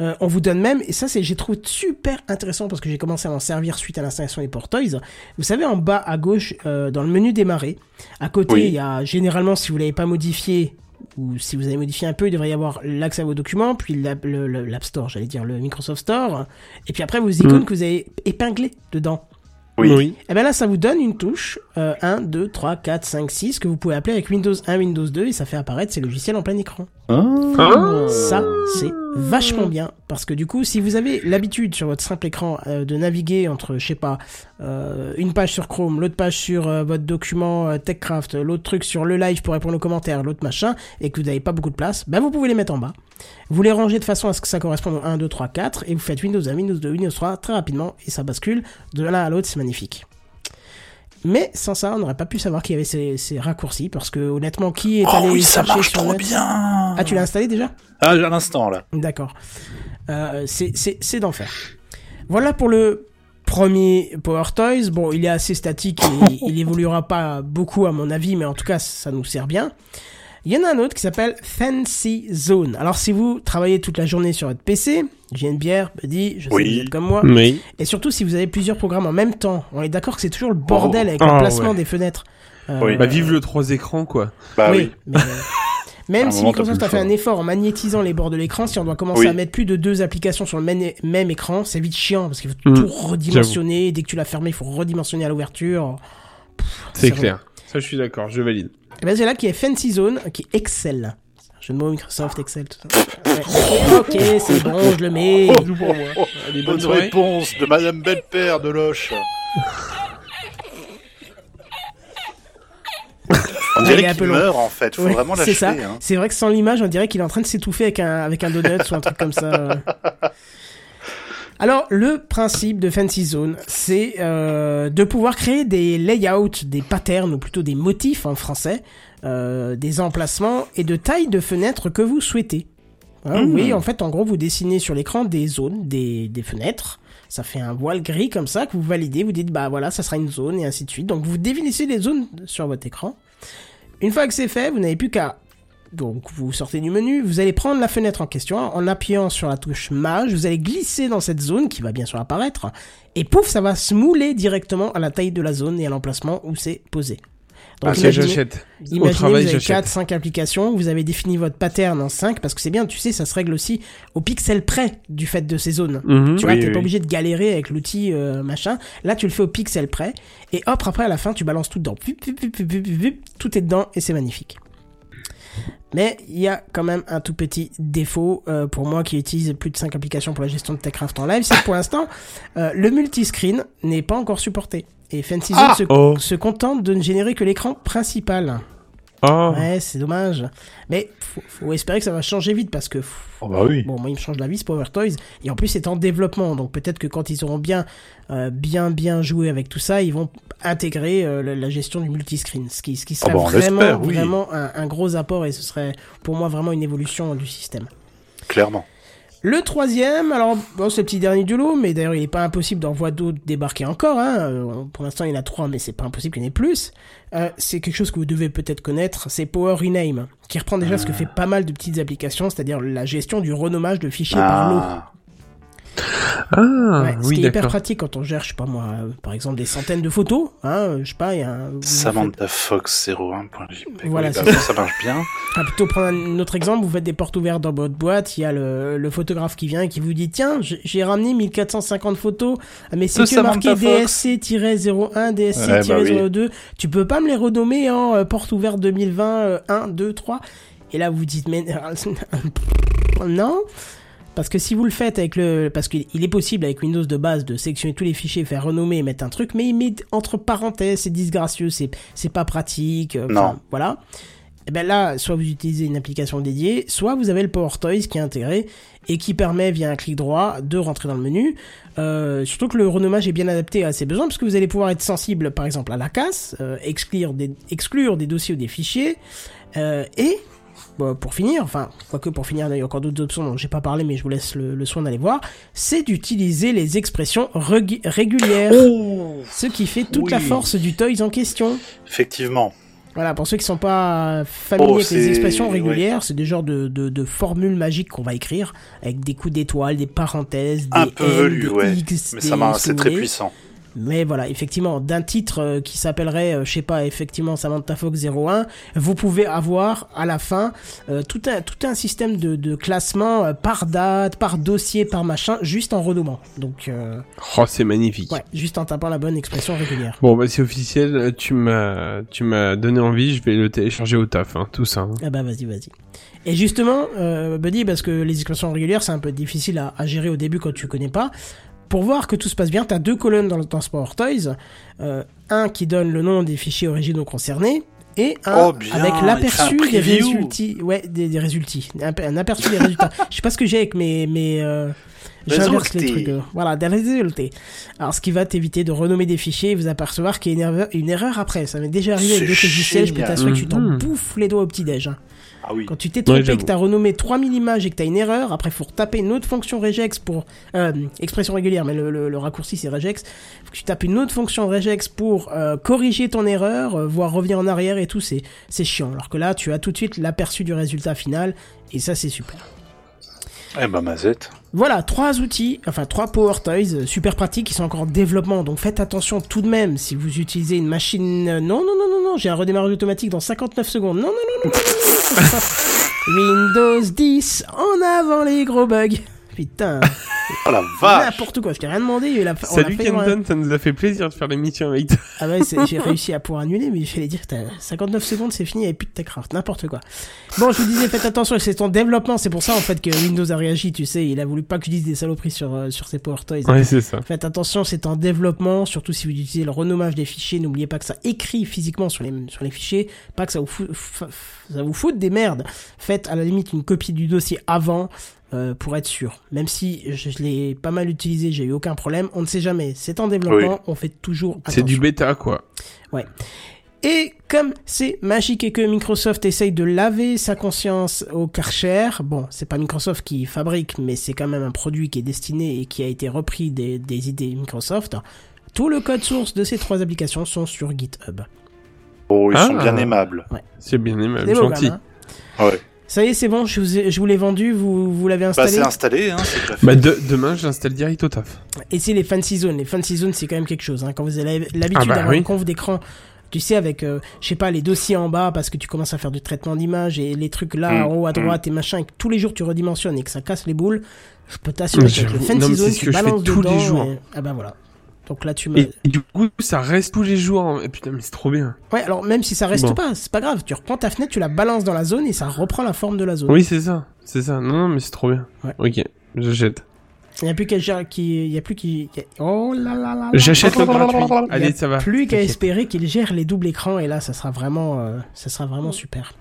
Euh, on vous donne même, et ça c'est j'ai trouvé super intéressant parce que j'ai commencé à m'en servir suite à l'installation des Portoys. Vous savez en bas à gauche euh, dans le menu démarrer, à côté Oui. il y a généralement si vous l'avez pas modifié ou si vous avez modifié un peu, il devrait y avoir l'accès à vos documents, puis l'App Store, j'allais dire le Microsoft Store, et puis après vos icônes Mhm. que vous avez épinglées dedans. Oui. Et bien là, ça vous donne une touche euh, 1, 2, 3, 4, 5, 6 que vous pouvez appeler avec Windows 1, Windows 2 et ça fait apparaître ces logiciels en plein écran. Ah. Ça, c'est vachement bien parce que du coup, si vous avez l'habitude sur votre simple écran euh, de naviguer entre, je sais pas, euh, une page sur Chrome, l'autre page sur euh, votre document euh, TechCraft, l'autre truc sur le live pour répondre aux commentaires, l'autre machin, et que vous n'avez pas beaucoup de place, ben vous pouvez les mettre en bas. Vous les rangez de façon à ce que ça corresponde au 1, 2, 3, 4, et vous faites Windows 1, Windows 2, Windows 3 très rapidement, et ça bascule de l'un à l'autre, c'est magnifique. Mais sans ça, on n'aurait pas pu savoir qu'il y avait ces, ces raccourcis, parce que honnêtement, qui est Oh allé oui, ça marche sur trop bien. Ah, tu l'as installé déjà? Ah, j'ai un instant là. D'accord. Euh, c'est d'enfer. Voilà pour le premier Power Toys. Bon, il est assez statique et <laughs> il évoluera pas beaucoup à mon avis, mais en tout cas, ça nous sert bien. Il y en a un autre qui s'appelle Fancy Zone. Alors, si vous travaillez toute la journée sur votre PC, j'ai une bière, Buddy, je sais Oui. que vous êtes comme moi, Oui. et surtout si vous avez plusieurs programmes en même temps, on est d'accord que c'est toujours le bordel avec Oh, le placement ouais. des fenêtres. Euh, Oui. Bah vive le trois écrans quoi. Bah oui. mais, euh, <laughs> Même si moment, Microsoft a fait un effort en magnétisant les bords de l'écran, si on doit commencer Oui. à mettre plus de deux applications sur le même, même écran, c'est vite chiant parce qu'il faut Mm, tout redimensionner. Dès que tu l'as fermé, il faut redimensionner à l'ouverture. C'est c'est clair. Ça je suis d'accord, je valide. Et c'est là qu'il y a Fancy Zone qui est Excel. Jeu de mots Microsoft, Excel, tout ça. Ouais. ok, c'est bon, je le mets. Pour moi. Allez, bonne réponse de Madame Belle-Père de Loche. On est dirait qu'il meurt en fait. Faut Ouais, vraiment c'est ça. Hein. C'est vrai que sans l'image, on dirait qu'il est en train de s'étouffer avec un, avec un donut ou un truc comme ça. Alors, le principe de Fancy Zone, c'est euh, de pouvoir créer des layouts, des patterns, ou plutôt des motifs en français, euh, des emplacements et de taille de fenêtres que vous souhaitez. Hein, Mmh. Oui, en fait, en gros, vous dessinez sur l'écran des zones, des, des fenêtres. Ça fait un voile gris comme ça que vous validez. Vous dites, bah voilà, ça sera une zone et ainsi de suite. Donc, vous définissez les zones sur votre écran. Une fois que c'est fait, vous n'avez plus qu'à donc vous sortez du menu, vous allez prendre la fenêtre en question en appuyant sur la touche Mage, vous allez glisser dans cette zone qui va bien sûr apparaître et pouf, ça va se mouler directement à la taille de la zone et à l'emplacement où c'est posé. Ah, Donc ça imaginez, j'achète. Au imaginez travail vous avez j'achète. 4 5 applications, vous avez défini votre pattern en 5 parce que c'est bien, tu sais, ça se règle aussi au pixel près du fait de ces zones. Mhm. Tu vois, Oui, t'es oui. pas obligé de galérer avec l'outil euh, machin. Là, tu le fais au pixel près. Et hop, après, à la fin, tu balances tout dedans. Tout est dedans et c'est magnifique. Mais il y a quand même un tout petit défaut euh, pour moi qui utilise plus de 5 applications pour la gestion de TechCraft en live, c'est que pour l'instant, euh, le multiscreen n'est pas encore supporté. Et Fancy Zone Ah se, Oh. se contente de ne générer que l'écran principal. Oh. Ouais, c'est dommage. Mais faut, faut espérer que ça va changer vite parce que Oh bah oui. Bon, moi, il me change la vie, ce Power Toys. Et en plus, c'est en développement. Donc, peut-être que quand ils auront bien, euh, bien, bien joué avec tout ça, ils vont intégrer euh, la, la gestion du multiscreen. Ce qui, ce qui serait bah, vraiment, oui. vraiment un, un gros apport et ce serait, pour moi, vraiment une évolution du système. Clairement. Le troisième, alors, bon, c'est le petit dernier du lot, mais d'ailleurs, il n'est pas impossible d'en voir d'autres débarquer encore. Hein. Euh, pour l'instant, il y en a trois, mais c'est pas impossible qu'il y en ait plus. Euh, c'est quelque chose que vous devez peut-être connaître, c'est Power Rename, qui reprend déjà ce que fait pas mal de petites applications, c'est-à-dire la gestion du renommage de fichiers par lot. Ah. Ouais, ce oui qui est hyper pratique quand on gère, je sais pas moi, euh, par exemple des centaines de photos, hein, je sais pas, il y a un... Samantha Fox 01.jpg. Voilà, Oui, bah, ça. ça marche bien. ah, plutôt prendre un autre exemple, vous faites des portes ouvertes dans votre boîte, il y a le, le photographe qui vient et qui vous dit, tiens, j'ai ramené 1450 photos, ah, mais c'est que marqué Samantha Fox. DSC-01, DSC-02, tu peux pas me les renommer en euh, porte ouverte 2020, euh, 1, 2, 3 Et là, vous dites, mais... <laughs> non Parce que si vous le faites avec le, parce qu'il est possible avec Windows de base de sélectionner tous les fichiers, faire renommer et mettre un truc, mais il met entre parenthèses, c'est disgracieux, c'est, c'est pas pratique. euh, Non. Voilà. Et ben là, soit vous utilisez une application dédiée, soit vous avez le Power Toys qui est intégré et qui permet via un clic droit de rentrer dans le menu. Euh, surtout que le renommage est bien adapté à ses besoins parce que vous allez pouvoir être sensible par exemple à la casse, euh, exclure, des, exclure des dossiers ou des fichiers euh, et pour finir, enfin quoique pour finir il y a encore d'autres options dont j'ai pas parlé mais je vous laisse le, le soin d'aller voir, c'est d'utiliser les expressions régulières, ce qui fait toute la force du Toys en question. Effectivement. Voilà, pour ceux qui sont pas familiers Oh, avec les expressions ouais. régulières, c'est des genres de, de, de formules magiques qu'on va écrire avec des coups d'étoiles, des parenthèses, des Un peu L, velu, des ouais. X, Mais des ça m'a, c'est très puissant. Mais voilà, effectivement, d'un titre euh, qui s'appellerait, euh, je sais pas, effectivement Samantha Fox 01, vous pouvez avoir à la fin euh, tout un tout un système de, de classement euh, par date, par dossier, par machin, juste en renommant. Donc euh, Oh, c'est magnifique. ouais, juste en tapant la bonne expression régulière. Bon, bah c'est officiel, tu m'as, tu m'as donné envie, je vais le télécharger au taf, hein, tout ça. hein. Ah bah vas-y, vas-y. Et justement, Buddy, parce que les expressions régulières, c'est un peu difficile à, à gérer au début quand tu connais pas. Pour voir que tout se passe bien, tu as deux colonnes dans le dans Power Toys. Euh, un qui donne le nom des fichiers originaux concernés et un Oh, bien, avec l'aperçu des résultats. Ouais, des, des résultats. Un, aperçu des résultats. <laughs> Je sais pas ce que j'ai avec mes... mes euh, J'inverse les trucs. euh, Voilà, des résultats. Alors, ce qui va t'éviter de renommer des fichiers et vous apercevoir qu'il y a une erreur, une erreur après. Ça m'est déjà arrivé avec d'autres logiciels, je peux t'assurer que tu t'en Mhm. bouffes les doigts au petit-déj. hein. Ah oui. Quand tu t'es trompé, Ouais, que t'as renommé 3000 images et que t'as une erreur, après faut retaper une autre fonction regex pour euh, expression régulière, mais le, le- le raccourci c'est regex. Faut que tu tapes une autre fonction regex pour euh, corriger ton erreur, euh, voire revenir en arrière et tout, c'est c'est chiant. Alors que là, tu as tout de suite l'aperçu du résultat final et ça c'est super. Eh ben, Mazette. Voilà, trois outils, enfin trois Power Toys euh, super pratiques qui sont encore en développement. Donc faites attention tout de même si vous utilisez une machine. Non, non, non, non, non, j'ai un redémarrage automatique dans 59 secondes. Non, non, non, non, non, non, non. <laughs> Windows 10 en avant les gros bugs. Putain, Oh la vache n'importe quoi, je t'ai rien demandé. Il a, Salut un- Kenton, ça nous a fait plaisir de faire l'émission avec toi. Ah ouais, j'ai <laughs> réussi à pouvoir annuler, mais j'allais dire, t'as 59 secondes, c'est fini, avait plus de Techcraft, n'importe quoi. Bon, je vous disais, faites attention, c'est ton développement, c'est pour ça en fait que Windows a réagi, tu sais, il a voulu pas que je dise des saloperies sur, euh, sur ses Power Toys. Ouais, c'est ça. Faites attention, c'est en développement, surtout si vous utilisez le renommage des fichiers, n'oubliez pas que ça écrit physiquement sur les, sur les fichiers, pas que ça vous, fout, ça vous foute des merdes. Faites à la limite une copie du dossier avant, euh, pour être sûr. Même si je, je l'ai pas mal utilisé, j'ai eu aucun problème, on ne sait jamais. C'est en développement, on fait toujours attention. C'est du bêta, quoi. Et comme c'est magique et que Microsoft essaye de laver sa conscience au Karcher, bon, c'est pas Microsoft qui fabrique, mais c'est quand même un produit qui est destiné et qui a été repris des, des idées Microsoft. Tout le code source de ces trois applications sont sur GitHub. Oh, ils Ah. sont bien aimables. C'est bien aimable, gentil. hein. Ouais. Ça y est, c'est bon, je vous, ai- je vous l'ai vendu, vous, vous l'avez Bah, installé. c'est installé, hein, c'est. Bah, de- demain, j'installe direct au taf. Et c'est les fancy zones. Les fancy zones, c'est quand même quelque chose. Hein. Quand vous avez l'habitude Ah bah d'avoir oui. une conf d'écran, tu sais, avec, euh, je sais pas, les dossiers en bas parce que tu commences à faire du traitement d'image et les trucs là, Mm, en haut à mm. droite et machin, et que tous les jours tu redimensionnes et que ça casse les boules, je peux t'assurer J'avoue. les fancy ce tu que je balances tous les jours. et- Ah bah voilà. Donc là, tu me. Et, et du coup, ça reste tous les jours. hein. Et putain, mais c'est trop bien. Ouais, alors même si ça reste Bon. pas, c'est pas grave. Tu reprends ta fenêtre, tu la balances dans la zone et ça reprend la forme de la zone. Oui, c'est ça. C'est ça. Non, non, mais c'est trop bien. Ouais. Ok, j'achète. Il n'y a plus qu'à qui, il y a plus qui. Oh là là là. J'achète le gratuit. <laughs> Allez, ça va. Plus qu'à espérer qu'il gère les doubles écrans et là, ça sera vraiment, euh, ça sera vraiment super.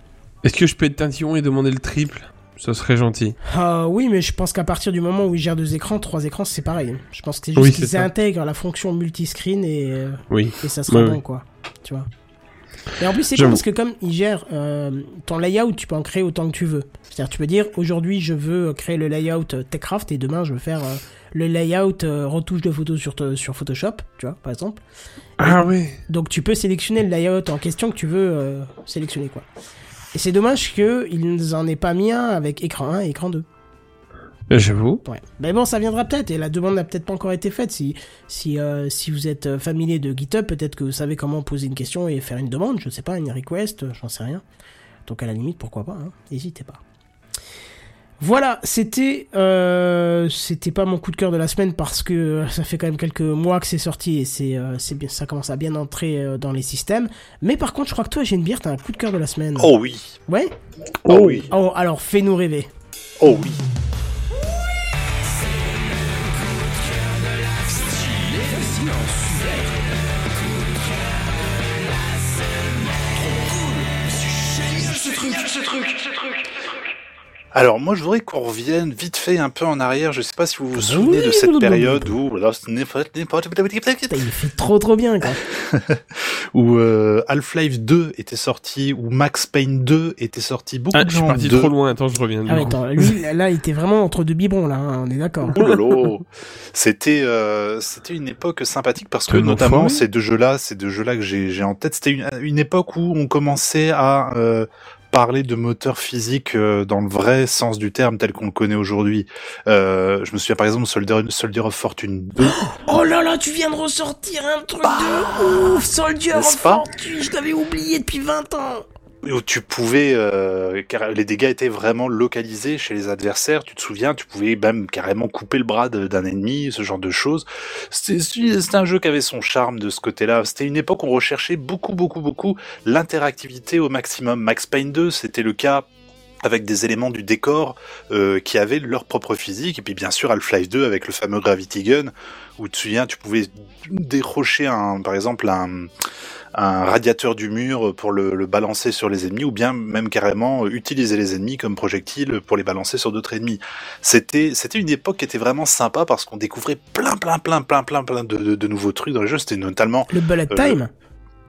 Est-ce que je peux être tintillon et demander le triple? Ça serait gentil. Ah oui, mais je pense qu'à partir du moment où il gère deux écrans, trois écrans, c'est pareil. Je pense que c'est juste Oui, qu'ils intègrent la fonction multiscreen et, euh, Oui. et ça sera Ouais, bon, quoi. Tu vois. Et en plus, c'est cool parce que comme il gère euh, ton layout, tu peux en créer autant que tu veux. C'est-à-dire, tu peux dire aujourd'hui, je veux créer le layout euh, Techcraft et demain, je veux faire euh, le layout euh, retouche de photos sur, sur Photoshop, tu vois, par exemple. Ah ouais. Donc tu peux sélectionner le layout en question que tu veux sélectionner quoi. Et c'est dommage qu'ils en aient pas mis un avec écran 1 et écran 2. Euh, J'avoue. Ouais. Mais bon, ça viendra peut-être et la demande n'a peut-être pas encore été faite. Si si euh, si vous êtes euh, familier de GitHub, peut-être que vous savez comment poser une question et faire une demande. Je sais pas, une request, j'en sais rien. Donc à la limite, pourquoi pas. hein. N'hésitez pas. Voilà, c'était euh, c'était pas mon coup de cœur de la semaine parce que euh, ça fait quand même quelques mois que c'est sorti et c'est euh, c'est bien ça commence à bien entrer euh, dans les systèmes. Mais par contre, je crois que toi, j'ai une bière, t'as un coup de cœur de la semaine. Oh oui. Ouais. Oh oui. Oh, alors fais-nous rêver. Oh oui. Alors moi je voudrais qu'on revienne vite fait un peu en arrière. Je sais pas si vous vous souvenez de cette période où il fait trop trop bien quoi. <laughs> où euh, Half-Life 2 était sorti, où Max Payne 2 était sorti. Beaucoup ah, de je suis gens parti de- trop loin. Attends, je reviens. Ah, attends, lui, là, il était vraiment entre deux biberons là, hein, on est d'accord. Oh là là. C'était euh, c'était une époque sympathique parce que notamment ces deux jeux-là, ces deux jeux-là que j'ai j'ai en tête, c'était une, une époque où on commençait à euh, parler de moteur physique euh, dans le vrai sens du terme tel qu'on le connaît aujourd'hui. Euh, je me souviens par exemple Soldier, Soldier of Fortune 2. <gasps> Oh là là, tu viens de ressortir un truc de ouf, Soldier of pas? Fortune, je t'avais oublié depuis 20 ans. Où tu pouvais, euh, car les dégâts étaient vraiment localisés chez les adversaires. Tu te souviens, tu pouvais même carrément couper le bras d'un ennemi, ce genre de choses. C'était un jeu qui avait son charme de ce côté-là. C'était une époque où on recherchait beaucoup, beaucoup, beaucoup l'interactivité au maximum. Max Payne 2, c'était le cas avec des éléments du décor euh, qui avaient leur propre physique et puis bien sûr Half-Life 2 avec le fameux Gravity Gun où tu te souviens tu pouvais dérocher un par exemple un un radiateur du mur pour le, le balancer sur les ennemis ou bien même carrément utiliser les ennemis comme projectiles pour les balancer sur d'autres ennemis. C'était c'était une époque qui était vraiment sympa parce qu'on découvrait plein plein plein plein plein plein de, de, de nouveaux trucs dans les jeux. C'était notamment Le bullet Euh, time.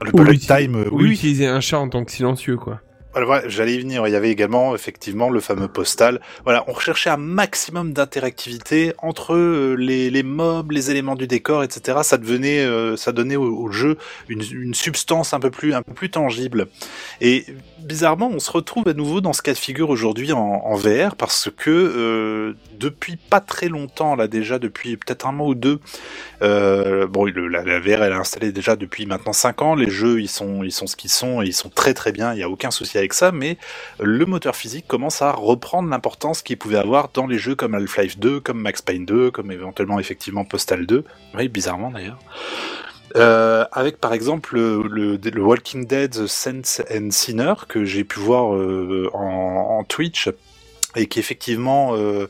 le bullet time. euh, ou oui, oui, utiliser un chat en tant que silencieux, quoi. Voilà, j'allais y venir. Il y avait également effectivement le fameux postal. Voilà, on recherchait un maximum d'interactivité entre euh, les, les mobs, les éléments du décor, etc. Ça devenait, euh, ça donnait au, jeu une, substance un peu plus, un peu plus tangible. Et bizarrement, on se retrouve à nouveau dans ce cas de figure aujourd'hui en, VR parce que euh, depuis pas très longtemps, là déjà depuis peut-être un mois ou deux, bon, la, VR elle est installée déjà depuis maintenant 5 ans. Les jeux ils sont ils sont ce qu'ils sont et ils sont très très bien. Il y a aucun souci ça, mais le moteur physique commence à reprendre l'importance qu'il pouvait avoir dans les jeux comme Half-Life 2, comme Max Payne 2, comme éventuellement effectivement Postal 2. Oui, bizarrement d'ailleurs. Euh, avec par exemple le, Walking Dead Saints and Sinner que j'ai pu voir euh, en, en Twitch et qui effectivement euh,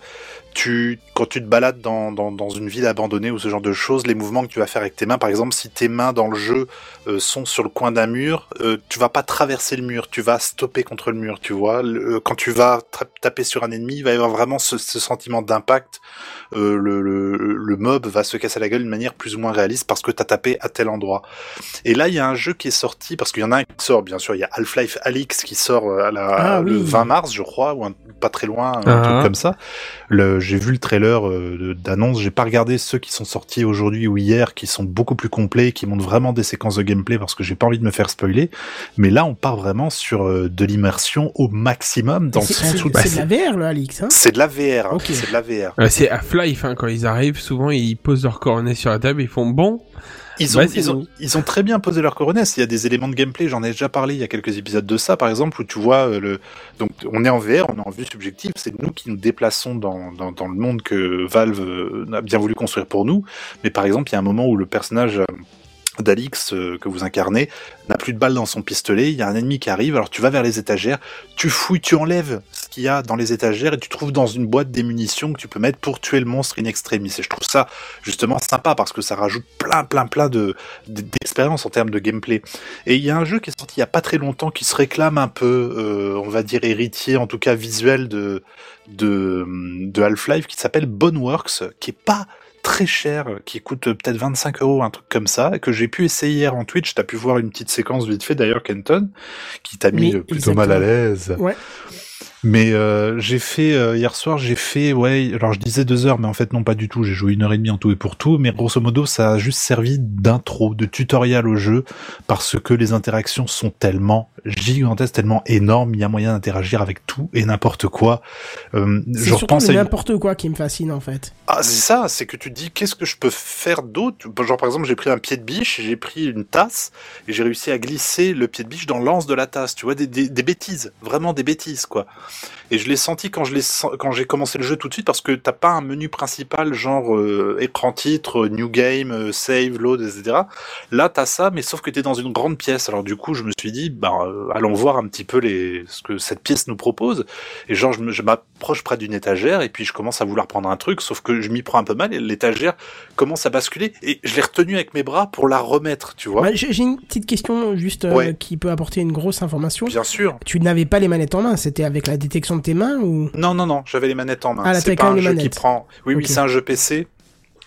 tu quand tu te balades dans, dans, dans une ville abandonnée ou ce genre de choses, les mouvements que tu vas faire avec tes mains, par exemple, si tes mains dans le jeu euh, sont sur le coin d'un mur, euh, tu vas pas traverser le mur, tu vas stopper contre le mur, tu vois. Le- euh, quand tu vas taper sur un ennemi, il va y avoir vraiment ce, ce sentiment d'impact. Euh, le, le, le mob va se casser la gueule d'une manière plus ou moins réaliste parce que t'as tapé à tel endroit. Et là, il y a un jeu qui est sorti parce qu'il y en a un qui sort, bien sûr. Il y a Half-Life Alix qui sort euh, à la, Ah le oui. 20 mars, je crois, ou un- pas très loin, un Ah. truc comme ça. Le, j'ai vu le trailer euh, d'annonce. J'ai pas regardé ceux qui sont sortis aujourd'hui ou hier, qui sont beaucoup plus complets, qui montrent vraiment des séquences de gameplay parce que j'ai pas envie de me faire spoiler. Mais là, on part vraiment sur euh, de l'immersion au maximum dans le C'est sens où c'est de la VR, le Alix. Hein c'est de la VR. hein. C'est de la VR. Euh, c'est Half-Life, hein, quand ils arrivent, souvent ils posent leur coronet sur la table, ils font bon. Ils ont, Ouais, c'est ils, ont, nous. ils ont très bien posé leur coronesse. Il y a des éléments de gameplay, j'en ai déjà parlé il y a quelques épisodes de ça, par exemple, où tu vois euh, le. Donc, on est en VR, on est en vue subjective, c'est nous qui nous déplaçons dans, dans, dans le monde que Valve euh, a bien voulu construire pour nous. Mais par exemple, il y a un moment où le personnage euh, d'Alix euh, que vous incarnez n'a plus de balles dans son pistolet, il y a un ennemi qui arrive, alors tu vas vers les étagères, tu fouilles, tu enlèves ce qu'il y a dans les étagères et tu trouves dans une boîte des munitions que tu peux mettre pour tuer le monstre in extremis. Et je trouve ça justement sympa parce que ça rajoute plein plein plein de d'expérience en termes de gameplay. Et il y a un jeu qui est sorti il y a pas très longtemps qui se réclame un peu, euh, on va dire héritier, en tout cas visuel de de, de Half-Life, qui s'appelle Boneworks, qui est pas très cher, qui coûte peut-être 25 euros, un truc comme ça, que j'ai pu essayer hier en Twitch. T'as pu voir une petite séquence vite fait d'ailleurs, Kenton, qui t'a mis Oui, euh, plutôt mal à l'aise. Ouais. Mais euh, j'ai fait euh, hier soir, j'ai fait ouais, alors je disais deux heures, mais en fait non pas du tout. J'ai joué une heure et demie en tout et pour tout, mais grosso modo ça a juste servi d'intro, de tutoriel au jeu, parce que les interactions sont tellement gigantesques, tellement énormes, il y a moyen d'interagir avec tout et n'importe quoi. Euh, C'est je surtout une- n'importe quoi qui me fascine en fait. ah, c'est ça, c'est que tu te dis qu'est-ce que je peux faire d'autre? Genre par exemple, j'ai pris un pied de biche, j'ai pris une tasse et j'ai réussi à glisser le pied de biche dans l'anse de la tasse, tu vois, des, des, des bêtises, vraiment des bêtises quoi. Et je l'ai senti quand je l'ai quand j'ai commencé le jeu tout de suite parce que t'as pas un menu principal genre euh, écran titre, new game, euh, save, load, etc. Là t'as ça, mais sauf que t'es dans une grande pièce. Alors du coup, je me suis dit, bah euh, allons voir un petit peu les ce que cette pièce nous propose. Et genre, je m'approche près d'une étagère et puis je commence à vouloir prendre un truc, sauf que je m'y prends un peu mal et l'étagère commence à basculer et je l'ai retenu avec mes bras pour la remettre, tu vois. Ouais, J'ai j'ai une petite question juste euh, Ouais. qui peut apporter une grosse information. Bien sûr. Tu n'avais pas les manettes en main, c'était avec la détection de tes mains ou? Non, non, non, j'avais les manettes en main. Ah, c'est t'as pas quand un jeu qui prend. Oui, oui, c'est un jeu PC.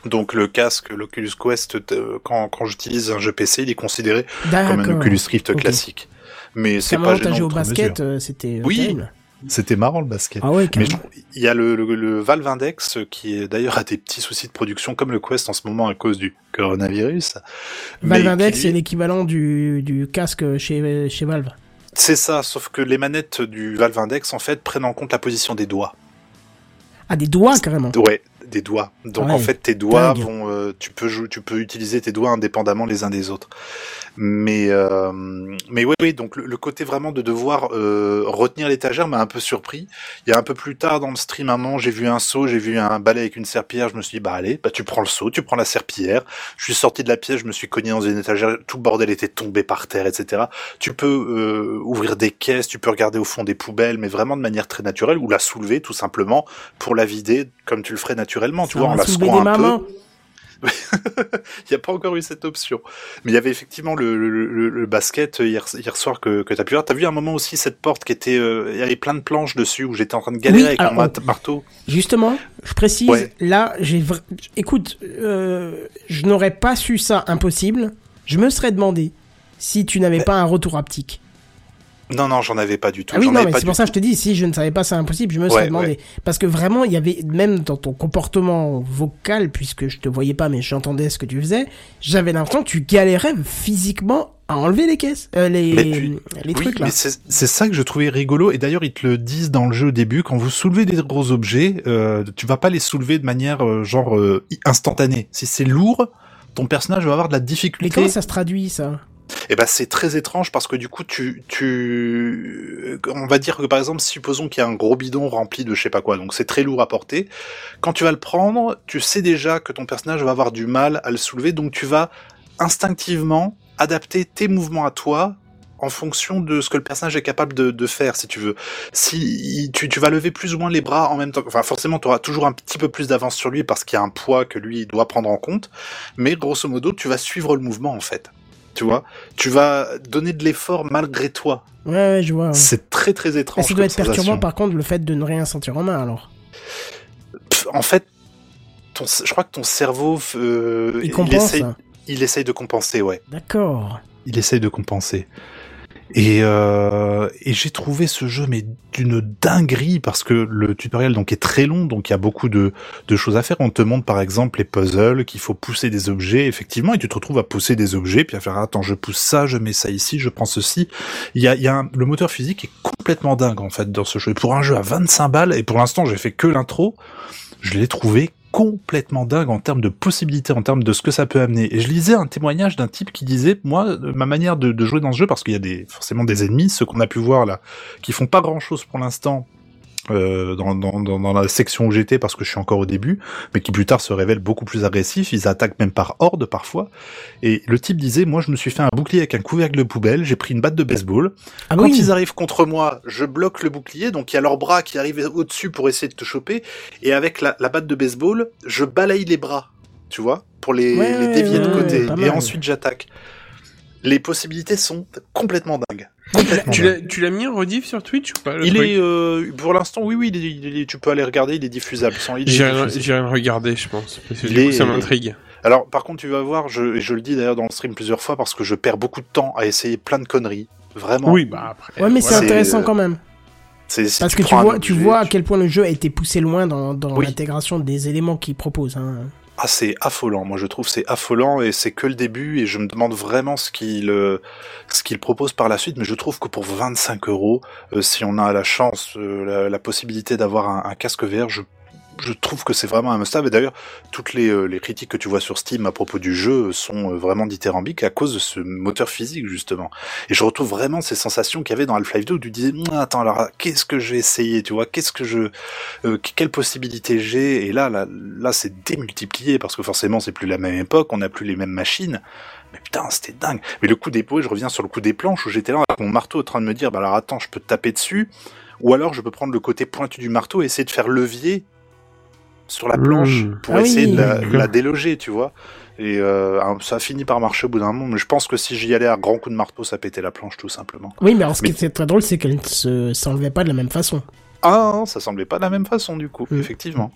Donc le casque, l'Oculus Quest, euh, quand, quand j'utilise un jeu PC, il est considéré comme un. Oculus Rift classique. Mais C'est pas gênant. joué au basket, euh, c'était euh, Oui. terrible. C'était marrant le basket. Ah ouais, Mais il y a le, le, le Valve Index qui est d'ailleurs a des petits soucis de production comme le Quest en ce moment à cause du coronavirus. Valve Mais Index, qui, c'est lui, l'équivalent du, du casque chez, chez Valve. C'est ça, sauf que les manettes du Valve Index en fait prennent en compte la position des doigts. Ah, des doigts carrément. Ouais, des doigts. Donc Ouais, en fait, tes doigts dingue. vont, euh, tu peux tu peux utiliser tes doigts indépendamment les uns des autres. Mais euh, mais oui, oui. Donc le, le côté vraiment de devoir euh, retenir l'étagère m'a un peu surpris. Il y a un peu plus tard dans le stream, un moment, j'ai vu un seau, j'ai vu un balai avec une serpillière. Je me suis dit bah allez, bah tu prends le seau, tu prends la serpillière. Je suis sorti de la pièce, je me suis cogné dans une étagère, tout le bordel était tombé par terre, etc. Tu peux euh, ouvrir des caisses, tu peux regarder au fond des poubelles, mais vraiment de manière très naturelle, ou la soulever tout simplement pour la vider comme tu le ferais naturellement, tu Ça vois, en la secouant un peu. <laughs> Il n'y a pas encore eu cette option. Mais il y avait effectivement le, le, le- le basket hier, hier soir que, que tu as pu voir. Tu as vu un moment aussi cette porte qui était... euh, Il y avait plein de planches dessus où j'étais en train de galérer Oui, avec alors, marteau. Justement, je précise, Ouais. là, j'ai... Écoute, euh, je n'aurais pas su ça impossible. Je me serais demandé si tu n'avais pas un retour haptique. Non, non, j'en avais pas du tout. Ah oui, non, mais c'est pour ça que je te dis, si je ne savais pas ça impossible, je me Ouais, serais demandé. Parce que vraiment, il y avait, même dans ton comportement vocal, puisque je te voyais pas, mais j'entendais ce que tu faisais, j'avais l'impression que tu galérais physiquement à enlever les caisses, euh, les, Mais tu- les Oui, trucs là. mais c'est c'est ça que je trouvais rigolo. Et d'ailleurs, ils te le disent dans le jeu au début. Quand vous soulevez des gros objets, euh, tu vas pas les soulever de manière euh, genre euh, instantanée. Si c'est lourd, ton personnage va avoir de la Mais difficulté. comment ça se traduit, ça? Eh ben c'est très étrange parce que du coup tu tu on va dire que par exemple supposons qu'il y a un gros bidon rempli de je sais pas quoi donc c'est très lourd à porter quand tu vas le prendre tu sais déjà que ton personnage va avoir du mal à le soulever donc tu vas instinctivement adapter tes mouvements à toi en fonction de ce que le personnage est capable de, de faire, si tu veux. Si tu, tu vas lever plus ou moins les bras en même temps, enfin forcément tu auras toujours un petit peu plus d'avance sur lui parce qu'il y a un poids que lui doit prendre en compte, mais grosso modo tu vas suivre le mouvement en fait. Tu vois, tu vas donner de l'effort malgré toi. Ouais, ouais, je vois. ouais. C'est très très étrange. ça doit être perturbant par contre le fait de ne rien sentir en main alors. Pff, En fait, ton, je crois que ton cerveau, euh, Il compense. essaye, il essaye de compenser, ouais. D'accord. Il essaye de compenser. Et, euh, et j'ai trouvé ce jeu mais d'une dinguerie parce que le tutoriel donc est très long donc il y a beaucoup de, de choses à faire. On te montre par exemple les puzzles qu'il faut pousser des objets effectivement et tu te retrouves à pousser des objets puis à faire attends je pousse ça je mets ça ici je prends ceci. Il y a, y a un- le moteur physique est complètement dingue en fait dans ce jeu. Et pour un jeu à 25 balles et pour l'instant j'ai fait que l'intro, je l'ai trouvé complètement dingue en termes de possibilités, en termes de ce que ça peut amener. Et je lisais un témoignage d'un type qui disait, moi, euh, ma manière de, jouer dans ce jeu, parce qu'il y a des, forcément des ennemis, ceux qu'on a pu voir là, qui font pas grand chose pour l'instant, euh, dans, dans, dans, la section où j'étais parce que je suis encore au début, mais qui plus tard se révèlent beaucoup plus agressifs, ils attaquent même par horde parfois. Et le type disait, moi je me suis fait un bouclier avec un couvercle de poubelle, j'ai pris une batte de baseball, Ah quand oui. ils arrivent contre moi, je bloque le bouclier, donc il y a leurs bras qui arrivent au-dessus pour essayer de te choper, et avec la, la batte de baseball, je balaye les bras, tu vois, pour les, Ouais, les dévier de côté, et ensuite j'attaque. Les possibilités sont complètement dingues. Complètement Tu l'as, tu l'as mis en rediff sur Twitch ou pas le Il truc est, euh, pour l'instant, oui, oui, il est- il est- tu peux aller regarder, il est diffusable. Sans, il est J'irai le regarder, je pense. Parce que Il du coup, est- ça m'intrigue. Alors, par contre, tu vas voir, je, et je le dis d'ailleurs dans le stream plusieurs fois, parce que je perds beaucoup de temps à essayer plein de conneries. Vraiment. Oui, bah après. Ouais, mais c'est intéressant euh, quand même. C'est- si Parce que tu vois, tu vois à quel point le jeu a été poussé loin dans, dans Oui. l'intégration des éléments qu'il propose. Hein. Ah, c'est affolant. Moi, je trouve c'est affolant et c'est que le début et je me demande vraiment ce qu'il euh, ce qu'il propose par la suite. Mais je trouve que pour 25 euros, euh, si on a la chance, euh, la, possibilité d'avoir un, casque VR, je je trouve que c'est vraiment un must-have. Et d'ailleurs, toutes les, euh, les critiques que tu vois sur Steam à propos du jeu sont euh, vraiment dithyrambiques à cause de ce moteur physique, justement. Et je retrouve vraiment ces sensations qu'il y avait dans Half-Life 2 où tu disais, attends, alors, qu'est-ce que je vais essayer, tu vois, qu'est-ce que je, euh, quelles possibilités j'ai, et là, là, là, c'est démultiplié parce que forcément, c'est plus la même époque, on n'a plus les mêmes machines. Mais putain, c'était dingue. Mais le coup des pots, je reviens sur le coup des planches où j'étais là avec mon marteau en train de me dire, bah alors attends, je peux taper dessus, ou alors je peux prendre le côté pointu du marteau et essayer de faire levier sur la planche Mmh. pour Ah essayer oui. de la, déloger, tu vois. Et euh, ça a fini par marcher au bout d'un moment, mais je pense que si j'y allais à grands coups de marteau, ça pétait la planche tout simplement. Oui, mais alors ce qui était très drôle, c'est qu'elle ne se- s'enlevait pas de la même façon. Ah, non, ça semblait pas de la même façon du coup, Mm. effectivement.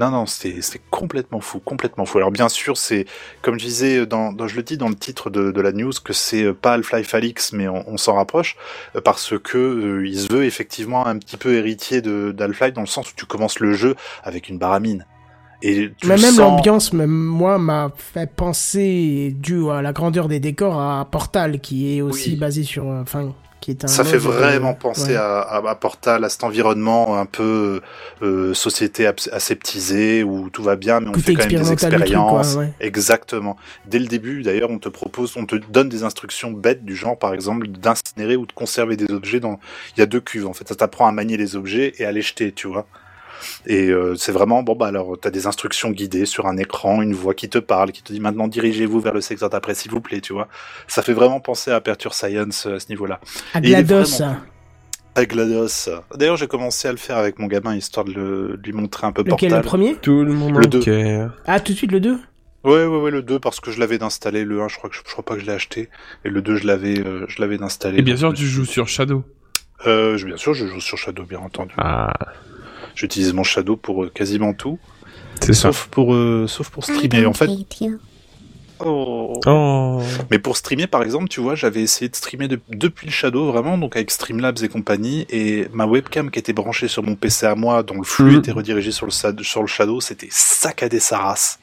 Non, non, c'était complètement fou, complètement fou. Alors bien sûr, c'est comme je disais, dans, dans- je le dis dans le titre de, de la news, que c'est euh, pas Half-Life Alix, mais on, on s'en rapproche euh, parce que euh, il se veut effectivement un petit peu héritier de d'Half-Life dans le sens où tu commences le jeu avec une baramine. Et tu Mais même sens- l'ambiance, même moi, m'a fait penser, dû à la grandeur des décors, à Portal, qui est aussi Oui. basé sur, enfin, qui est un. Ça fait vraiment penser ouais. à, à, à Portal, à cet environnement un peu euh, société aseptisée où tout va bien, mais on fait quand même des truc, expériences. quoi, ouais. Exactement. Dès le début, d'ailleurs, on te propose, on te donne des instructions bêtes du genre, par exemple, d'incinérer ou de conserver des objets dans. Il y a deux cuves en fait. Ça t'apprend à manier les objets et à les jeter, tu vois. Et euh, c'est vraiment bon bah alors t'as des instructions guidées sur un écran, une voix qui te parle, qui te dit maintenant dirigez-vous vers le secteur d'après s'il vous plaît, tu vois. Ça fait vraiment penser à Aperture Science euh, à ce niveau-là. À GLaDOS. vraiment À GLaDOS. D'ailleurs, j'ai commencé à le faire avec mon gamin histoire de, le- de lui montrer un peu Lequel, Portal. le premier Tout le monde Le. Ah, tout de suite le 2 Ouais, ouais, ouais, le 2 parce que je l'avais d'installer. Le 1, je crois que je, je crois pas que je l'ai acheté. Et le 2, je l'avais, euh, je l'avais d'installer. Et bien sûr, je tu joues sur Shadow. Euh, je- bien sûr, je joue sur Shadow, bien entendu. Ah, J'utilise mon Shadow pour euh, quasiment tout, c'est ça. sauf pour, euh, sauf pour streamer. En fait, oh. Oh. Mais pour streamer, par exemple, tu vois, j'avais essayé de streamer de- depuis le Shadow, vraiment, donc avec Streamlabs et compagnie, et ma webcam qui était branchée sur mon PC à moi, dont le flux Mhm. était redirigé sur le, sur le Shadow, c'était saccadé sa race.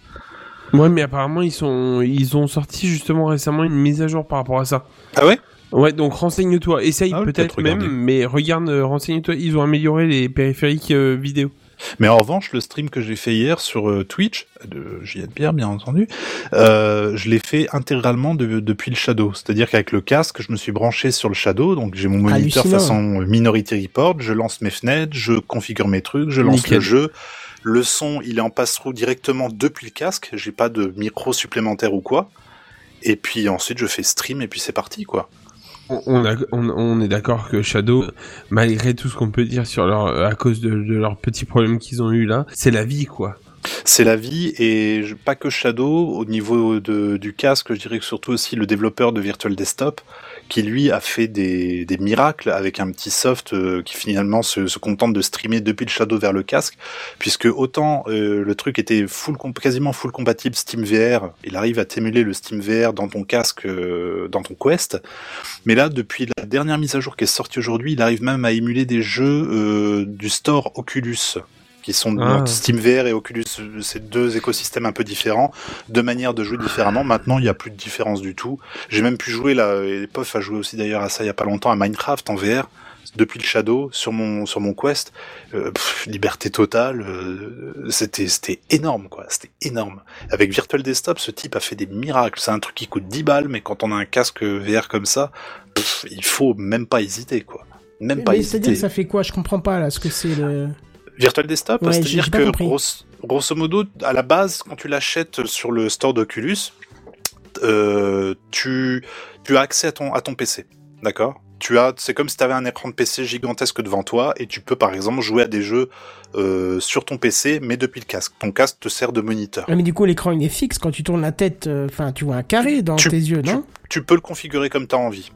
Ouais, mais apparemment, ils sont, ils ont sorti justement récemment une mise à jour par rapport à ça. Ah ouais? Ouais, donc renseigne-toi. Essaye Ah peut-être même, mais regarde, euh, renseigne-toi. Ils ont amélioré les périphériques euh, vidéo. Mais en revanche, le stream que j'ai fait hier sur euh, Twitch, de JN Pierre bien entendu, euh, je l'ai fait intégralement de- depuis le Shadow. C'est-à-dire qu'avec le casque, je me suis branché sur le Shadow, donc j'ai mon moniteur Hallucinant. façon euh, Minority Report, je lance mes fenêtres, je configure mes trucs, je lance Nickel. le jeu. Le son, il est en passe-through directement depuis le casque, j'ai pas de micro supplémentaire ou quoi. Et puis ensuite, je fais stream et puis c'est parti, quoi. On, est d'accord que Shadow, malgré tout ce qu'on peut dire sur leur, à cause de, leurs petits problèmes qu'ils ont eu là, c'est la vie, quoi. C'est la vie et pas que Shadow au niveau du casque, je dirais que surtout aussi le développeur de Virtual Desktop qui lui a fait des, des miracles avec un petit soft euh, qui finalement se, contente de streamer depuis le Shadow vers le casque. Puisque autant euh, le truc était quasiment full compatible Steam VR, il arrive à t'émuler le Steam VR dans ton casque euh, dans ton Quest. Mais là depuis la dernière mise à jour qui est sortie aujourd'hui, il arrive même à émuler des jeux du store Oculus qui sont Ah. donc Steam VR et Oculus, c'est deux écosystèmes un peu différents, deux manières de jouer différemment. Maintenant, il n'y a plus de différence du tout. J'ai même pu jouer là, et Pof a joué aussi d'ailleurs à ça il y a pas longtemps, à Minecraft en VR depuis le Shadow sur mon sur mon Quest, Euh, pff, liberté totale, euh, c'était c'était énorme quoi, c'était énorme. Avec Virtual Desktop, ce type a fait des miracles. C'est un truc qui coûte 10 balles, mais quand on a un casque VR comme ça, pff, il faut même pas hésiter quoi. Même pas Mais c'est-à-dire hésiter. que ça fait quoi? Je comprends pas là ce que c'est le. Virtual Desktop, Ouais, c'est-à-dire que grosso, modo, à la base, quand tu l'achètes sur le store d'Oculus, euh, tu, tu as accès à ton, à ton PC, d'accord? Tu as, c'est comme si tu avais un écran de PC gigantesque devant toi et tu peux par exemple jouer à des jeux euh, sur ton PC mais depuis le casque. Ton casque te sert de moniteur. Ah, mais du coup, l'écran il est fixe quand tu tournes la tête. euh, Enfin, tu vois un carré dans Tu- tes yeux, non? Tu peux le configurer comme tu as envie.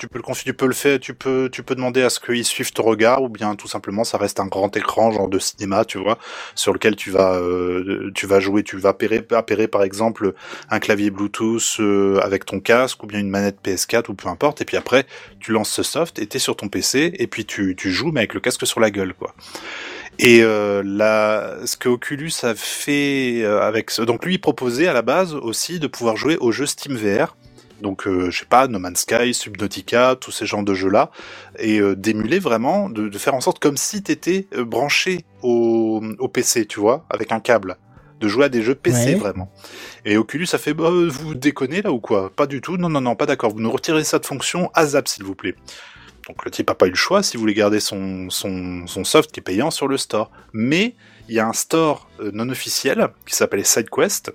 Tu peux le le faire, tu peux, tu peux demander à ce qu'il suive ton regard ou bien tout simplement ça reste un grand écran genre de cinéma, tu vois, sur lequel tu vas, euh, tu vas jouer, tu vas appairer, par exemple un clavier Bluetooth euh, avec ton casque ou bien une manette PS4 ou peu importe et puis après tu lances ce soft et t'es sur ton PC et puis tu, tu joues mais avec le casque sur la gueule quoi. Et euh, là, ce que Oculus a fait avec ce... donc lui il proposait à la base aussi de pouvoir jouer aux jeux Steam VR. Donc euh, je sais pas, No Man's Sky, Subnautica, tous ces genres de jeux là, et euh, d'émuler vraiment, de, de faire en sorte comme si t'étais euh, branché au, au PC, tu vois, avec un câble, de jouer à des jeux PC Ouais. vraiment. Et Oculus a fait, bah, vous déconnez là ou quoi? Pas du tout, non non non, pas d'accord. Vous nous retirez ça de fonction ASAP s'il vous plaît. Donc le type a pas eu le choix si vous voulez garder son, son, son soft qui est payant sur le store. Mais il y a un store non officiel qui s'appelle SideQuest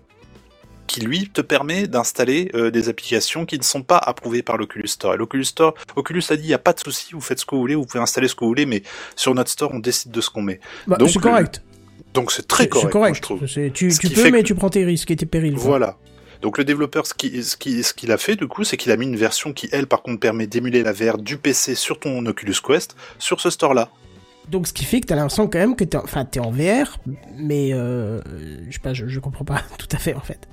qui lui te permet d'installer euh, des applications qui ne sont pas approuvées par l'Oculus Store. Et l'Oculus Store, Oculus a dit il y a pas de souci, vous faites ce que vous voulez, vous pouvez installer ce que vous voulez, mais sur notre store on décide de ce qu'on met. Bah, donc, C'est correct. Donc c'est très correct, C'est correct. moi, je trouve. Tu, peux, mais que- tu prends tes risques et tes périls. quoi. Voilà. Donc le développeur, ce qu'il ce qui, ce qu'il a fait, du coup, c'est qu'il a mis une version qui, elle, par contre, permet d'émuler la VR du PC sur ton Oculus Quest, sur ce store-là. Donc, ce qui fait que t'as l'impression quand même que t'es en... Enfin, t'es en VR, mais euh... je sais pas, je, je comprends pas <laughs> tout à fait en fait.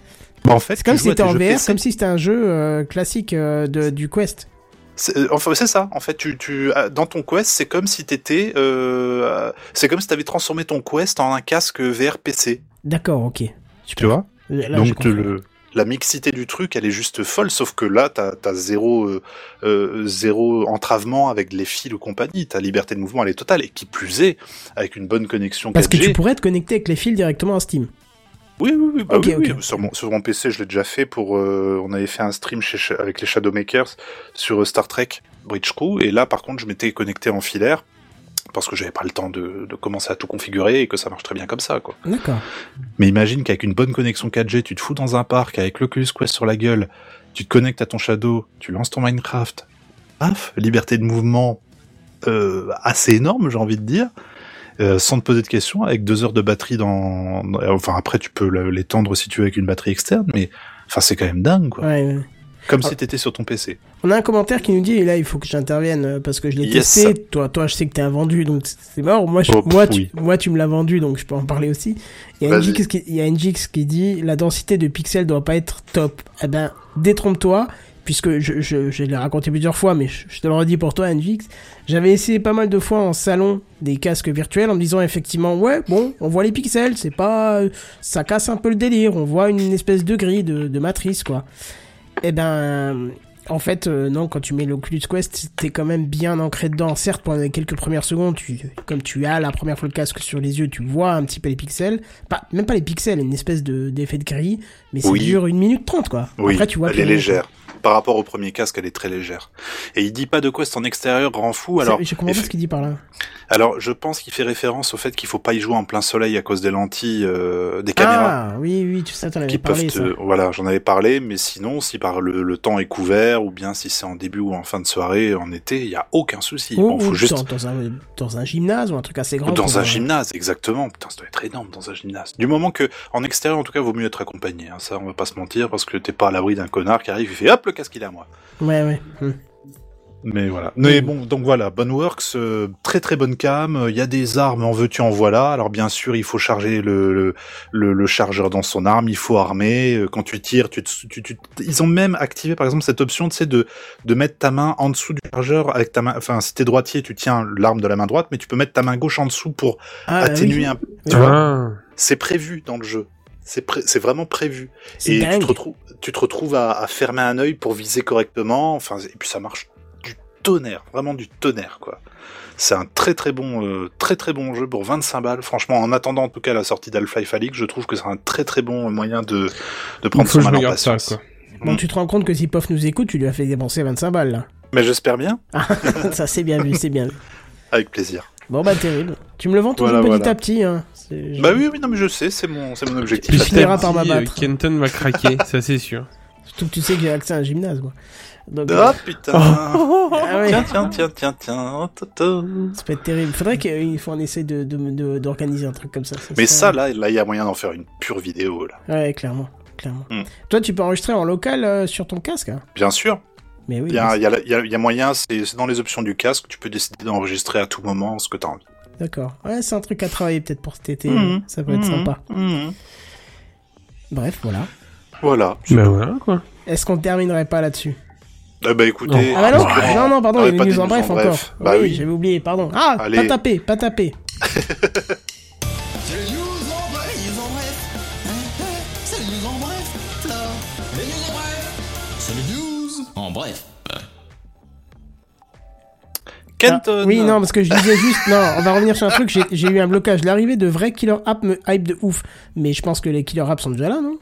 Bah, en fait, C'est comme si en VR, PC. comme c'était un jeu euh, classique euh, de, du Quest. C'est- Enfin, c'est ça. En fait, tu, tu, dans ton Quest, c'est comme si t'étais, c'est comme si t'avais transformé ton Quest en un casque VR PC. D'accord, ok. Tu vois? Là, Donc le, la mixité du truc, elle est juste folle, sauf que là, t'as as zéro, euh, euh, zéro entravement avec les fils ou compagnie. Ta liberté de mouvement, elle est totale. Et qui plus est, avec une bonne connexion 4G. Parce que tu pourrais te connecter avec les fils directement à Steam. Oui, oui, oui. Bah oui, oui. Sur, mon, sur mon PC, je l'ai déjà fait pour. euh, on avait fait un stream chez, avec les Shadowmakers sur Star Trek Bridge Crew. Et là, par contre, je m'étais connecté en filaire parce que j'avais pas le temps de, de commencer à tout configurer et que ça marche très bien comme ça, quoi. D'accord. Mais imagine qu'avec une bonne connexion 4G, tu te fous dans un parc avec l'Oculus Quest sur la gueule, tu te connectes à ton Shadow, tu lances ton Minecraft. Paf, liberté de mouvement euh, assez énorme, j'ai envie de dire. euh, sans te poser de questions, avec deux heures de batterie dans, enfin après tu peux l'étendre si tu veux avec une batterie externe, mais enfin c'est quand même dingue quoi. Ouais, ouais. Comme Ah. si t'étais sur ton PC. On a un commentaire qui nous dit, et là il faut que j'intervienne euh, parce que je l'ai Yes. testé. Toi, toi, je sais que t'es un vendu, donc c'est mort. Moi, je- Oh, moi, tu, moi, tu me l'as vendu, donc je peux en parler aussi. Il y a. NGX qui, il y a NGX qui dit, la densité de pixels doit pas être top. Eh ben, détrompe-toi, puisque je, je, je l'ai raconté plusieurs fois, mais je, je te le redis pour toi, NGX. J'avais essayé pas mal de fois en salon des casques virtuels en me disant effectivement, ouais, bon, on voit les pixels, c'est pas, ça casse un peu le délire. On voit une espèce de grille de, de matrice, quoi. Eh ben, en fait, euh, non, quand tu mets l'Oculus Quest, t'es quand même bien ancré dedans. Certes, pendant les quelques premières secondes, tu, comme tu as la première fois le casque sur les yeux, tu vois un petit peu les pixels. Pas, même pas les pixels, une espèce de, d'effet de grille, mais ça Oui. dure une minute trente, quoi. Oui, Après, tu vois elle est légère. Par rapport au premier casque, elle est très légère. Et il dit pas de Quest en extérieur rend fou. quoi. Alors, C'est- je comprends pas eff- ce qu'il dit par là. alors je pense qu'il fait référence au fait qu'il faut pas y jouer en plein soleil à cause des lentilles, euh, des caméras. Ah, oui, oui, tu sais, t'en avais parlé, te... ça. voilà j'en avais parlé mais sinon si par le, le temps est couvert ou bien si c'est en début ou en fin de soirée en été il y a aucun souci Ou, bon faut juste dans, dans un, dans un gymnase ou un truc assez grand. dans un euh, gymnase exactement putain ça doit être énorme dans un gymnase du moment que en extérieur en tout cas vaut mieux être accompagné hein. ça on va pas se mentir parce que t'es pas à l'abri d'un connard qui arrive il fait hop le casque il est à moi Ouais, ouais. hum. mais voilà. Mais bon, donc voilà, Boneworks, euh, très très bonne cam. Il y a des armes, en veux-tu, en voilà. Alors bien sûr, il faut charger le, le, le, le chargeur dans son arme, il faut armer. Euh, Quand tu tires, tu, te- tu, tu, ils ont même activé par exemple cette option, tu sais, de, de mettre ta main en dessous du chargeur avec ta main. Enfin, si t'es droitier, tu tiens l'arme de la main droite, mais tu peux mettre ta main gauche en dessous pour Ah, atténuer oui. un. Tu vois, Ah. c'est prévu dans le jeu. C'est pré- vraiment prévu. Et tu te, retrouves, tu te retrouves à, à fermer un œil pour viser correctement. Enfin, et puis ça marche du tonnerre, vraiment du tonnerre, quoi. C'est un très très bon, euh, très très bon jeu pour 25 balles. Franchement, en attendant en tout cas la sortie d'Half-Life Alyx, je trouve que c'est un très très bon moyen de, de prendre son mal en ça, quoi. Bon, Mm. tu te rends compte que si Pof nous écoute, tu lui as fait dépenser 25 balles, là. Mais j'espère bien, <laughs> ça, c'est bien vu, c'est bien vu. avec plaisir. Bon, bah, terrible. Tu me le vends toujours Voilà, petit voilà. à petit, hein. Bah oui, oui, non mais je sais, c'est mon, c'est mon objectif. Terme. finiras par Petit, euh, m'abattre. Kenton va craquer, ça c'est sûr. Surtout que tu sais que j'ai accès à un gymnase, moi. Donc, Oh euh, putain ah ouais, Tiens, tiens, tiens, tiens, tiens. ta. ça peut être terrible. Faudrait qu'il faut en essayer de, de, de- d'organiser un truc comme ça. Mais ça, là, là, il y a moyen d'en faire une pure vidéo, là. Ouais, clairement. clairement. Mm. Toi, tu peux enregistrer en local euh, sur ton casque, hein? Bien sûr. Mais oui. Il y, a, mais il y, a, il y a- il y a moyen, c'est dans les options du casque, tu peux décider d'enregistrer à tout moment ce que tu as envie. D'accord. Ouais, c'est un truc à travailler peut-être pour cet été. Mhm. Ça peut être Mhm. sympa. Mhm. Bref, voilà. Voilà. Bah voilà, quoi. Est-ce qu'on terminerait pas là-dessus? Eh bah écoutez. Ah bah non, non, non, pardon, Ah, il y a des news en bref encore. Bah oui. j'avais oublié, pardon. Ah, Allez. pas taper, pas taper. <laughs> Kenton. Ah, oui, non, parce que je disais juste, non, on va revenir sur un truc, j'ai- eu un blocage. L'arrivée de vrais killer apps me hype de ouf. Mais je pense que les killer apps sont déjà là, non?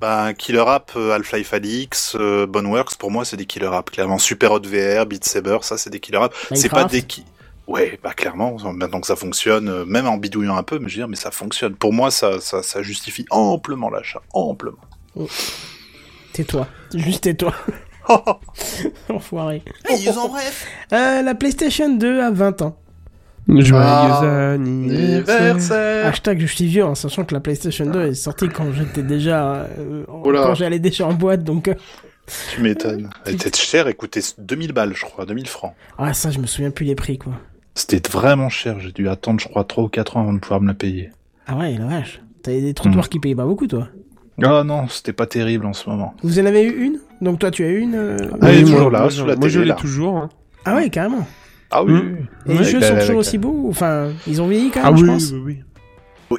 Bah, Killer App, euh, Half-Life Alyx, euh, Boneworks, pour moi, c'est des Killer App. Clairement, Super Hot VR, Beat Saber, ça, c'est des Killer App. C'est pas des qui. Ouais, bah clairement, maintenant que ça fonctionne, euh, même en bidouillant un peu, mais je veux dire, mais ça fonctionne. Pour moi, ça, ça, ça justifie amplement l'achat, amplement. Tais-toi. Juste tais-toi. <laughs> Enfoiré. En bref. Euh, la PlayStation 2 a 20 ans. Joyeux Ah, anniversaire. Hashtag je suis vieux, en sachant que la PlayStation 2 est sortie quand j'étais déjà, euh, quand j'allais déjà en boîte, donc. euh, Tu m'étonnes. Elle était chère, elle coûtait 2000 balles, je crois, 2000 francs. Ah ça, je me souviens plus les prix quoi. C'était vraiment cher, j'ai dû attendre, je crois, 3 ou 4 ans avant de pouvoir me la payer. Ah ouais, la vache. T'avais des trottoirs Hmm. qui payaient pas beaucoup toi. Ah non, c'était pas terrible en ce moment. Vous en avez eu une? Donc toi tu as eu une euh, Ah, elle est toujours là, moi, sous je- la Moi, je télé, l'ai là. toujours. hein. Ah ouais, carrément. Ah oui, Hmm. oui. Les jeux sont toujours la- aussi beaux Enfin, ils ont vieilli quand Ah même, je oui, pense. oui,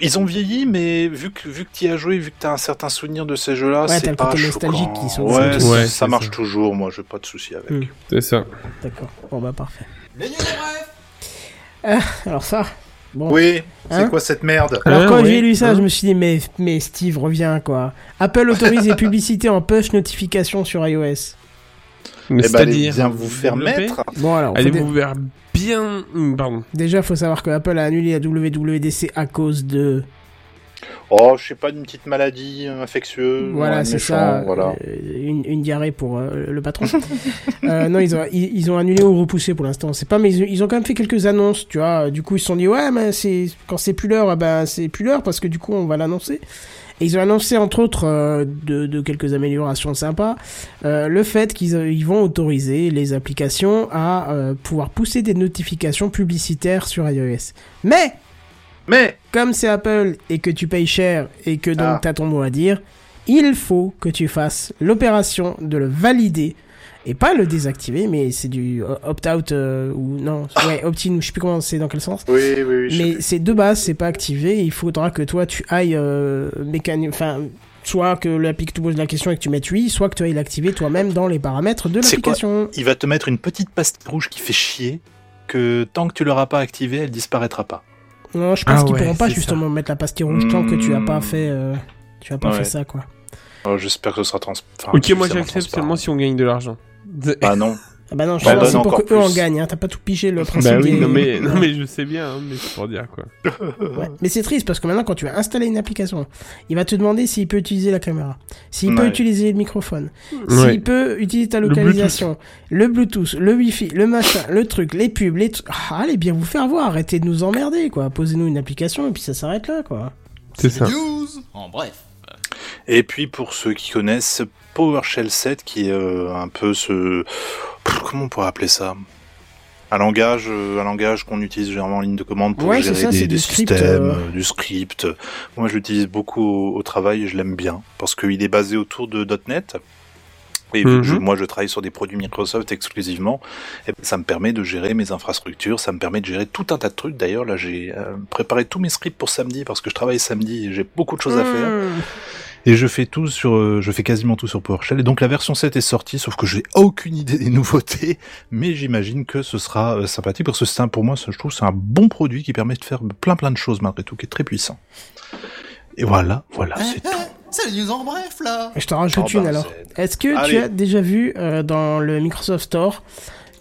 Ils ont vieilli, mais vu que vu que tu y as joué, vu que tu as un certain souvenir de ces jeux-là, Ouais, c'est pas nostalgique qui sont- Ouais, Ouais, ça- marche ça. toujours. Moi, j'ai pas de souci avec. Hmm. C'est ça. D'accord. Bon bah parfait. Les news en bref Alors ça. Bon. Oui, Hein c'est quoi cette merde Alors Hein, quand oui, j'ai lu ça, hein. je me suis dit mais mais Steve reviens quoi. Apple autorise les <laughs> publicités en push notification sur iOS. Mais Eh ben, c'est-à-dire. bien vous faire mettre. Bon alors, Allez vous faire bien. Hum, Pardon. déjà faut savoir que Apple a annulé la WWDC à cause de Oh, je sais pas, une petite maladie euh, infectieuse. voilà c'est ça Voilà. euh, une, une diarrhée pour euh, le patron. <laughs> Euh, non ils ont ils, ils ont annulé ou repoussé pour l'instant. C'est pas mais ils, ils ont quand même fait quelques annonces tu vois. Du coup ils se sont dit ouais mais c'est quand c'est plus l'heure eh ben c'est plus l'heure parce que du coup on va l'annoncer. Et ils ont annoncé entre autres euh, de, de quelques améliorations sympas le fait qu'ils ils vont autoriser les applications à pouvoir pousser des notifications publicitaires sur iOS. Mais Mais comme c'est Apple et que tu payes cher et que donc Ah. t'as ton mot à dire, il faut que tu fasses l'opération de le valider et pas le désactiver, mais c'est du euh, opt-out euh, ou non, ouais, opt-in ou je sais plus comment c'est dans quel sens. oui, oui, oui. Mais c'est de base, c'est pas activé. Il faudra que toi tu ailles euh, mécanique, enfin. Soit que l'API te pose la question et que tu mettes oui, soit que tu ailles l'activer toi-même dans les paramètres de C'est quoi l'application. Il va te mettre une petite pastille rouge qui fait chier. Que tant que tu l'auras pas activée, elle disparaîtra pas. Non, je pense Ah qu'ils ouais, pourront pas justement mettre la pastille rouge tant que tu as pas Hmm. fait, euh, tu as pas Ouais. fait ça quoi. Oh, J'espère que ce sera transparent. Ok, moi j'accepte seulement si on gagne de l'argent. Ah non. <laughs> Ah bah non, je Bah, c'est pour encore que eux en gagnent, hein. t'as pas tout pigé le principe. Bah oui, des- non mais, <laughs> non mais je sais bien, hein, mais c'est pour dire quoi. Ouais. Mais c'est triste parce que maintenant quand tu vas installer une application, il va te demander s'il peut utiliser la caméra, s'il peut utiliser le microphone, Ouais. s'il peut utiliser ta Le localisation, le Bluetooth, le, Wi-Fi, le machin, le truc, les pubs, les trucs. Ah, allez bien vous faire voir, arrêtez de nous emmerder quoi. Posez-nous une application et puis ça s'arrête là quoi. C'est ça. News en bref. Et puis pour ceux qui connaissent PowerShell 7, qui est euh, un peu ce... Comment on pourrait appeler ça? Un langage, euh, un langage qu'on utilise généralement en ligne de commande pour Ouais, gérer ça, des, des du systèmes, euh. euh, du script. Moi, je l'utilise beaucoup au, au travail et je l'aime bien parce qu'il est basé autour de .NET. Et vu que je- Mhm. moi, je travaille sur des produits Microsoft exclusivement, eh ben, ça me permet de gérer mes infrastructures, ça me permet de gérer tout un tas de trucs. D'ailleurs, là, j'ai préparé tous mes scripts pour samedi parce que je travaille samedi et j'ai beaucoup de choses à faire. Et je fais tout sur, euh, je fais quasiment tout sur PowerShell. Et donc la version 7 est sortie, sauf que j'ai aucune idée des <laughs> nouveautés, mais j'imagine que ce sera euh, sympathique parce que c'est pour moi, je trouve, que c'est un bon produit qui permet de faire plein plein de choses malgré tout, qui est très puissant. Et voilà, voilà, Eh, c'est eh, c'est les news en bref là je te rajoute Oh, une bah, alors. Est-ce que Allez. tu as déjà vu euh, dans le Microsoft Store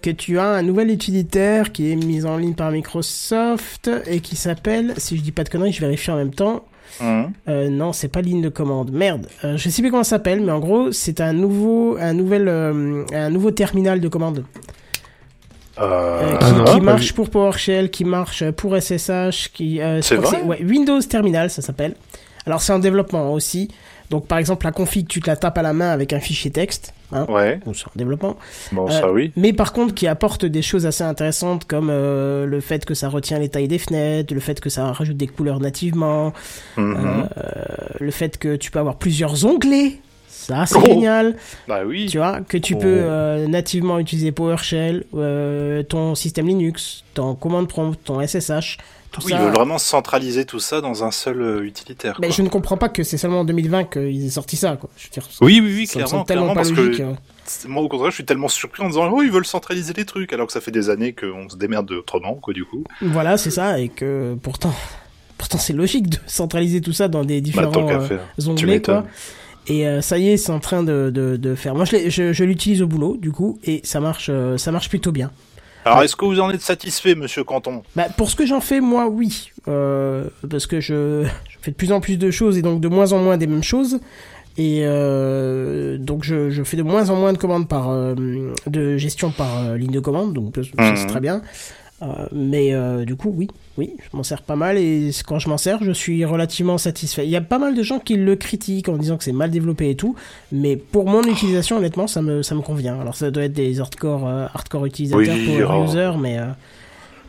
que tu as un nouvel utilitaire qui est mis en ligne par Microsoft et qui s'appelle, si je dis pas de conneries, je vérifie en même temps. Hum. Euh, non, c'est pas ligne de commande. Merde, euh, je sais plus comment ça s'appelle, mais en gros, c'est un nouveau, un nouvel, euh, un nouveau terminal de commande Ah qui, non, qui pas marche pour PowerShell, qui marche pour SSH, qui. euh, C'est vrai ouais, Windows Terminal, ça s'appelle. Alors c'est en développement aussi. Donc par exemple la config, tu te la tapes à la main avec un fichier texte. Hein, Ouais, ou c'est en développement. bon, Euh, ça oui. Mais par contre, qui apporte des choses assez intéressantes comme euh, le fait que ça retient les tailles des fenêtres, le fait que ça rajoute des couleurs nativement, Mhm. euh, le fait que tu peux avoir plusieurs onglets. Ça, c'est Oh génial. Bah oui. Tu vois, que tu Oh. peux euh, nativement utiliser PowerShell, euh, ton système Linux, ton command prompt, ton SSH, tout Oui, ça. ils veulent vraiment centraliser tout ça dans un seul euh, utilitaire. Mais quoi. je ne comprends pas que c'est seulement en 2020 qu'ils aient sorti ça, quoi. Je veux dire, Oui, oui, oui, ça clairement, tellement clairement, pas parce logique. que hein. moi, au contraire, je suis tellement surpris en disant, oh, ils veulent centraliser les trucs, alors que ça fait des années qu'on se démerde autrement, quoi, du coup. Voilà, c'est ça, et que pourtant, pourtant c'est logique de centraliser tout ça dans des Bah, différents qu'à euh, onglets, quoi. Et euh, ça y est, c'est en train de, de, de faire. Moi, je, je l'utilise au boulot, du coup, et ça marche, euh, ça marche plutôt bien. Alors, est-ce que vous en êtes satisfait, monsieur Canton? Bah, pour ce que j'en fais, moi, oui. Euh, parce que je, je fais de plus en plus de choses et donc de moins en moins des mêmes choses. Et euh, donc, je, je fais de moins en moins de commandes par, euh, de gestion par ligne de commande, donc ça, c'est très bien. Euh, mais euh, du coup, oui, oui, je m'en sers pas mal et quand je m'en sers, je suis relativement satisfait. Il y a pas mal de gens qui le critiquent en disant que c'est mal développé et tout, mais pour mon utilisation, honnêtement, ça me, ça me convient. Alors ça doit être des hardcore, euh, hardcore utilisateurs Oui, pour oh. users, mais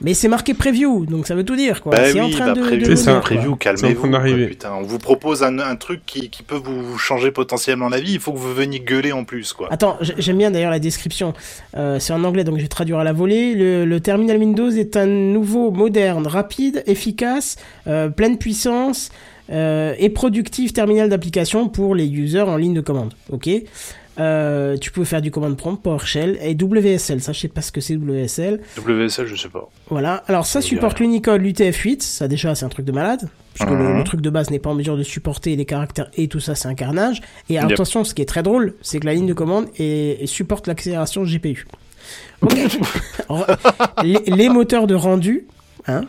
mais c'est marqué preview, donc ça veut tout dire quoi. Bah c'est oui, en train bah, de, preview, de C'est ça. preview, calmez-vous. on vous propose un, un truc qui, qui peut vous changer potentiellement la vie. Il faut que vous veniez gueuler en plus, quoi. Attends, j'aime bien d'ailleurs la description. Euh, c'est en anglais, donc je vais traduire à la volée. Le, le terminal Windows est un nouveau, moderne, rapide, efficace, euh, pleine puissance euh, et productif terminal d'application pour les users en ligne de commande. Ok. Euh, tu peux faire du command prompt, PowerShell et WSL. Ça, je sais pas ce que c'est WSL. WSL, je sais pas. Voilà. Alors ça supporte l'Unicode, l'UTF-8. Ça déjà, c'est un truc de malade. Puisque le, Mhm. le truc de base n'est pas en mesure de supporter les caractères et tout ça, c'est un carnage. Et Yep. attention, ce qui est très drôle, c'est que la ligne de commande est- supporte l'accélération GPU. <laughs> Les, les moteurs de rendu, hein,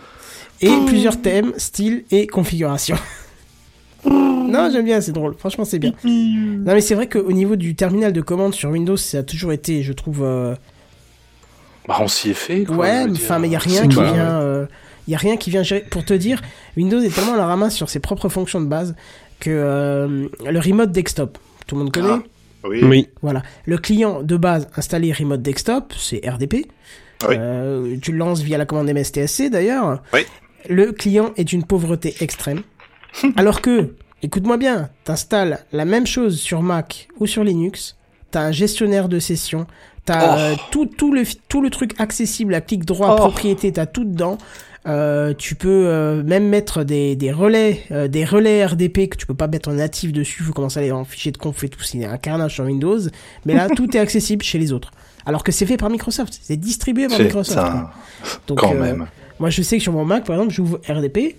et plusieurs thèmes, styles et configurations. Non, j'aime bien, c'est drôle. Franchement, c'est bien. Non, mais c'est vrai qu'au niveau du terminal de commande sur Windows, ça a toujours été, je trouve. euh, Bah, on s'y est fait, quoi. Ouais, enfin, mais il y a rien qui pas- vient. euh, y a rien qui vient gérer. Pour te dire, Windows est tellement à la ramasse sur ses propres fonctions de base que euh, le remote desktop, tout le monde connaît. Ah. Oui. Oui. Voilà. Le client de base installé remote desktop, c'est RDP. Oui. Euh, tu le lances via la commande MSTSC d'ailleurs. Oui. Le client est d'une pauvreté extrême. Alors que, écoute-moi bien, t'installes la même chose sur Mac ou sur Linux, t'as un gestionnaire de session, t'as Oh. euh, tout, tout, le, tout le truc accessible à clic droit, Oh. propriété, t'as tout dedans. Euh, tu peux euh, même mettre des, des relais, euh, des relais RDP que tu peux pas mettre en natif dessus. Faut commencer à aller en fichier de conf et tout. C'est un carnage sur Windows. Mais là, tout est accessible chez les autres. Alors que c'est fait par Microsoft. C'est distribué par C'est Microsoft. ça. Donc, quand même. Moi, je sais que sur mon Mac, par exemple, j'ouvre RDP.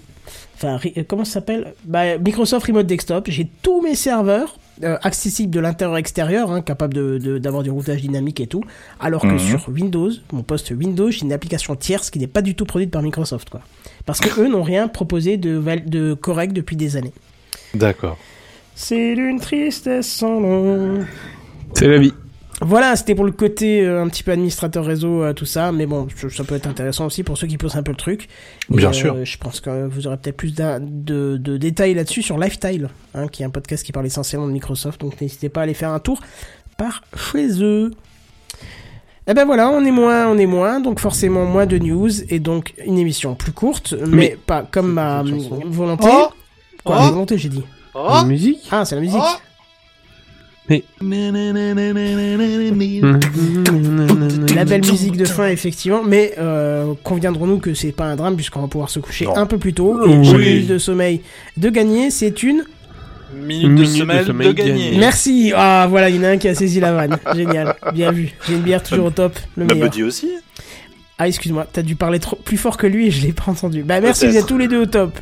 Enfin, euh, comment ça s'appelle? Bah, Microsoft Remote Desktop. J'ai tous mes serveurs euh, accessibles de l'intérieur-extérieur, hein, capables de- de- d'avoir du routage dynamique et tout. Alors que Mhm. sur Windows, mon poste Windows, j'ai une application tierce qui n'est pas du tout produite par Microsoft, quoi. Parce que eux n'ont rien proposé de, val- de correct depuis des années. D'accord. C'est d'une tristesse sans nom. C'est la vie. Voilà, c'était pour le côté euh, un petit peu administrateur réseau, euh, tout ça, mais bon, je- ça peut être intéressant aussi pour ceux qui posent un peu le truc. Et, Bien euh, sûr. Je pense que vous aurez peut-être plus de, de détails là-dessus sur Lifestyle, hein, qui est un podcast qui parle essentiellement de Microsoft, donc n'hésitez pas à aller faire un tour par chez eux. Eh ben voilà, on est moins, on est moins, donc forcément moins de news et donc une émission plus courte, mais, Mais- pas comme ma volonté. Oh Quoi, Oh volonté, j'ai dit. La musique? Ah, c'est la musique. Oh La belle musique de fin, effectivement, mais euh, conviendrons-nous que c'est pas un drame puisqu'on va pouvoir se coucher Non. un peu plus tôt. Oui. Et minute de sommeil de gagner, c'est une. Minute, de minute de semelle de, sommeil gagner. Merci. Ah voilà, il y en a un qui a saisi la vanne. Génial, bien vu. J'ai une bière toujours au top, le Bah, meilleur. Buddy aussi. Ah excuse-moi, t'as dû parler trop plus fort que lui et je l'ai pas entendu. Bah merci, vous êtes tous les deux au top.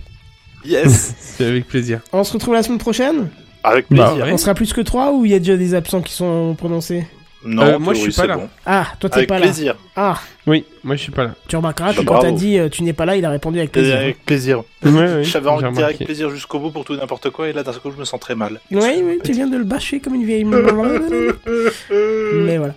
Yes. <laughs> C'est avec plaisir. On se retrouve la semaine prochaine? Avec Bah, plaisir. ouais. On sera plus que trois ou il y a déjà des absents qui sont prononcés Non, Euh, moi, je suis pas là. bon. Ah, toi t'es Avec pas plaisir. là. Ah, Oui, moi je suis pas là. tu remarqueras que Bah, quand t'as dit euh, tu n'es pas là, il a répondu avec plaisir. Avec plaisir. Ouais, ouais, <laughs> J'avais envie de dire avec plaisir jusqu'au bout pour tout et n'importe quoi, et là d'un coup je me sens très mal. Oui, oui, tu viens de le bâcher comme une vieille. <laughs> Mais voilà.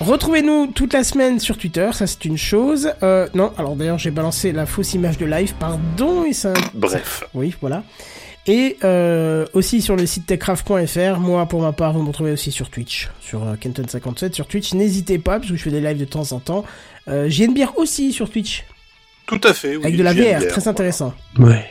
Retrouvez-nous toute la semaine sur Twitter, ça c'est une chose. Euh, non, alors d'ailleurs j'ai balancé la fausse image de live, pardon, et ça... Bref. Oui, voilà. Et euh, aussi sur le site techcraft.fr, moi pour ma part vous me retrouvez aussi sur Twitch, sur euh, Kenton57 sur Twitch, n'hésitez pas, parce que je fais des lives de temps en temps. Euh, j'ai une bière aussi sur Twitch, Tout à fait. Oui, avec de la bière, bière, très voilà. intéressant. Ouais.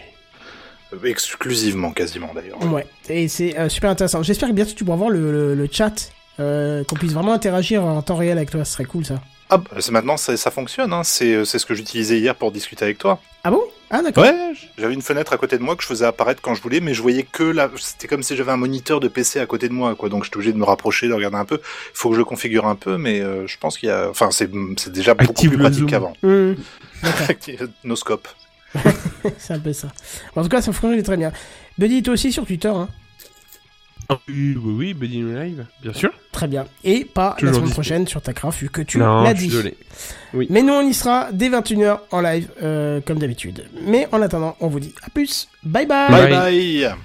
Exclusivement quasiment d'ailleurs. Ouais, et c'est euh, super intéressant. J'espère que bientôt tu pourras voir le, le, le chat, euh, qu'on puisse vraiment interagir en temps réel avec toi, ce serait cool ça. Ah, bah, c'est maintenant ça, ça fonctionne. Hein. C'est ce que j'utilisais hier pour discuter avec toi. Ah bon? Ah d'accord. Ouais. J'avais une fenêtre à côté de moi que je faisais apparaître quand je voulais, mais je voyais que la. C'était comme si j'avais un moniteur de PC à côté de moi, quoi. Donc j'étais obligé de me rapprocher, de regarder un peu. Il faut que je le configure un peu, mais euh, je pense qu'il y a. Enfin, c'est c'est déjà beaucoup Active plus pratique qu'avant. <laughs> D'accord, Nos scopes. <laughs> c'est un peu ça. En tout cas, ça fonctionne très bien. Buddy, toi aussi sur Twitter, hein Oui, oui, oui, Buddy Live, bien sûr. Très bien. Et pas Toujours la semaine prochaine sur Techcraft, vu que tu l'as dit. désolé. Mais nous, on y sera dès 21h en live, euh, comme d'habitude. Mais en attendant, on vous dit à plus. Bye bye Bye Bye. bye.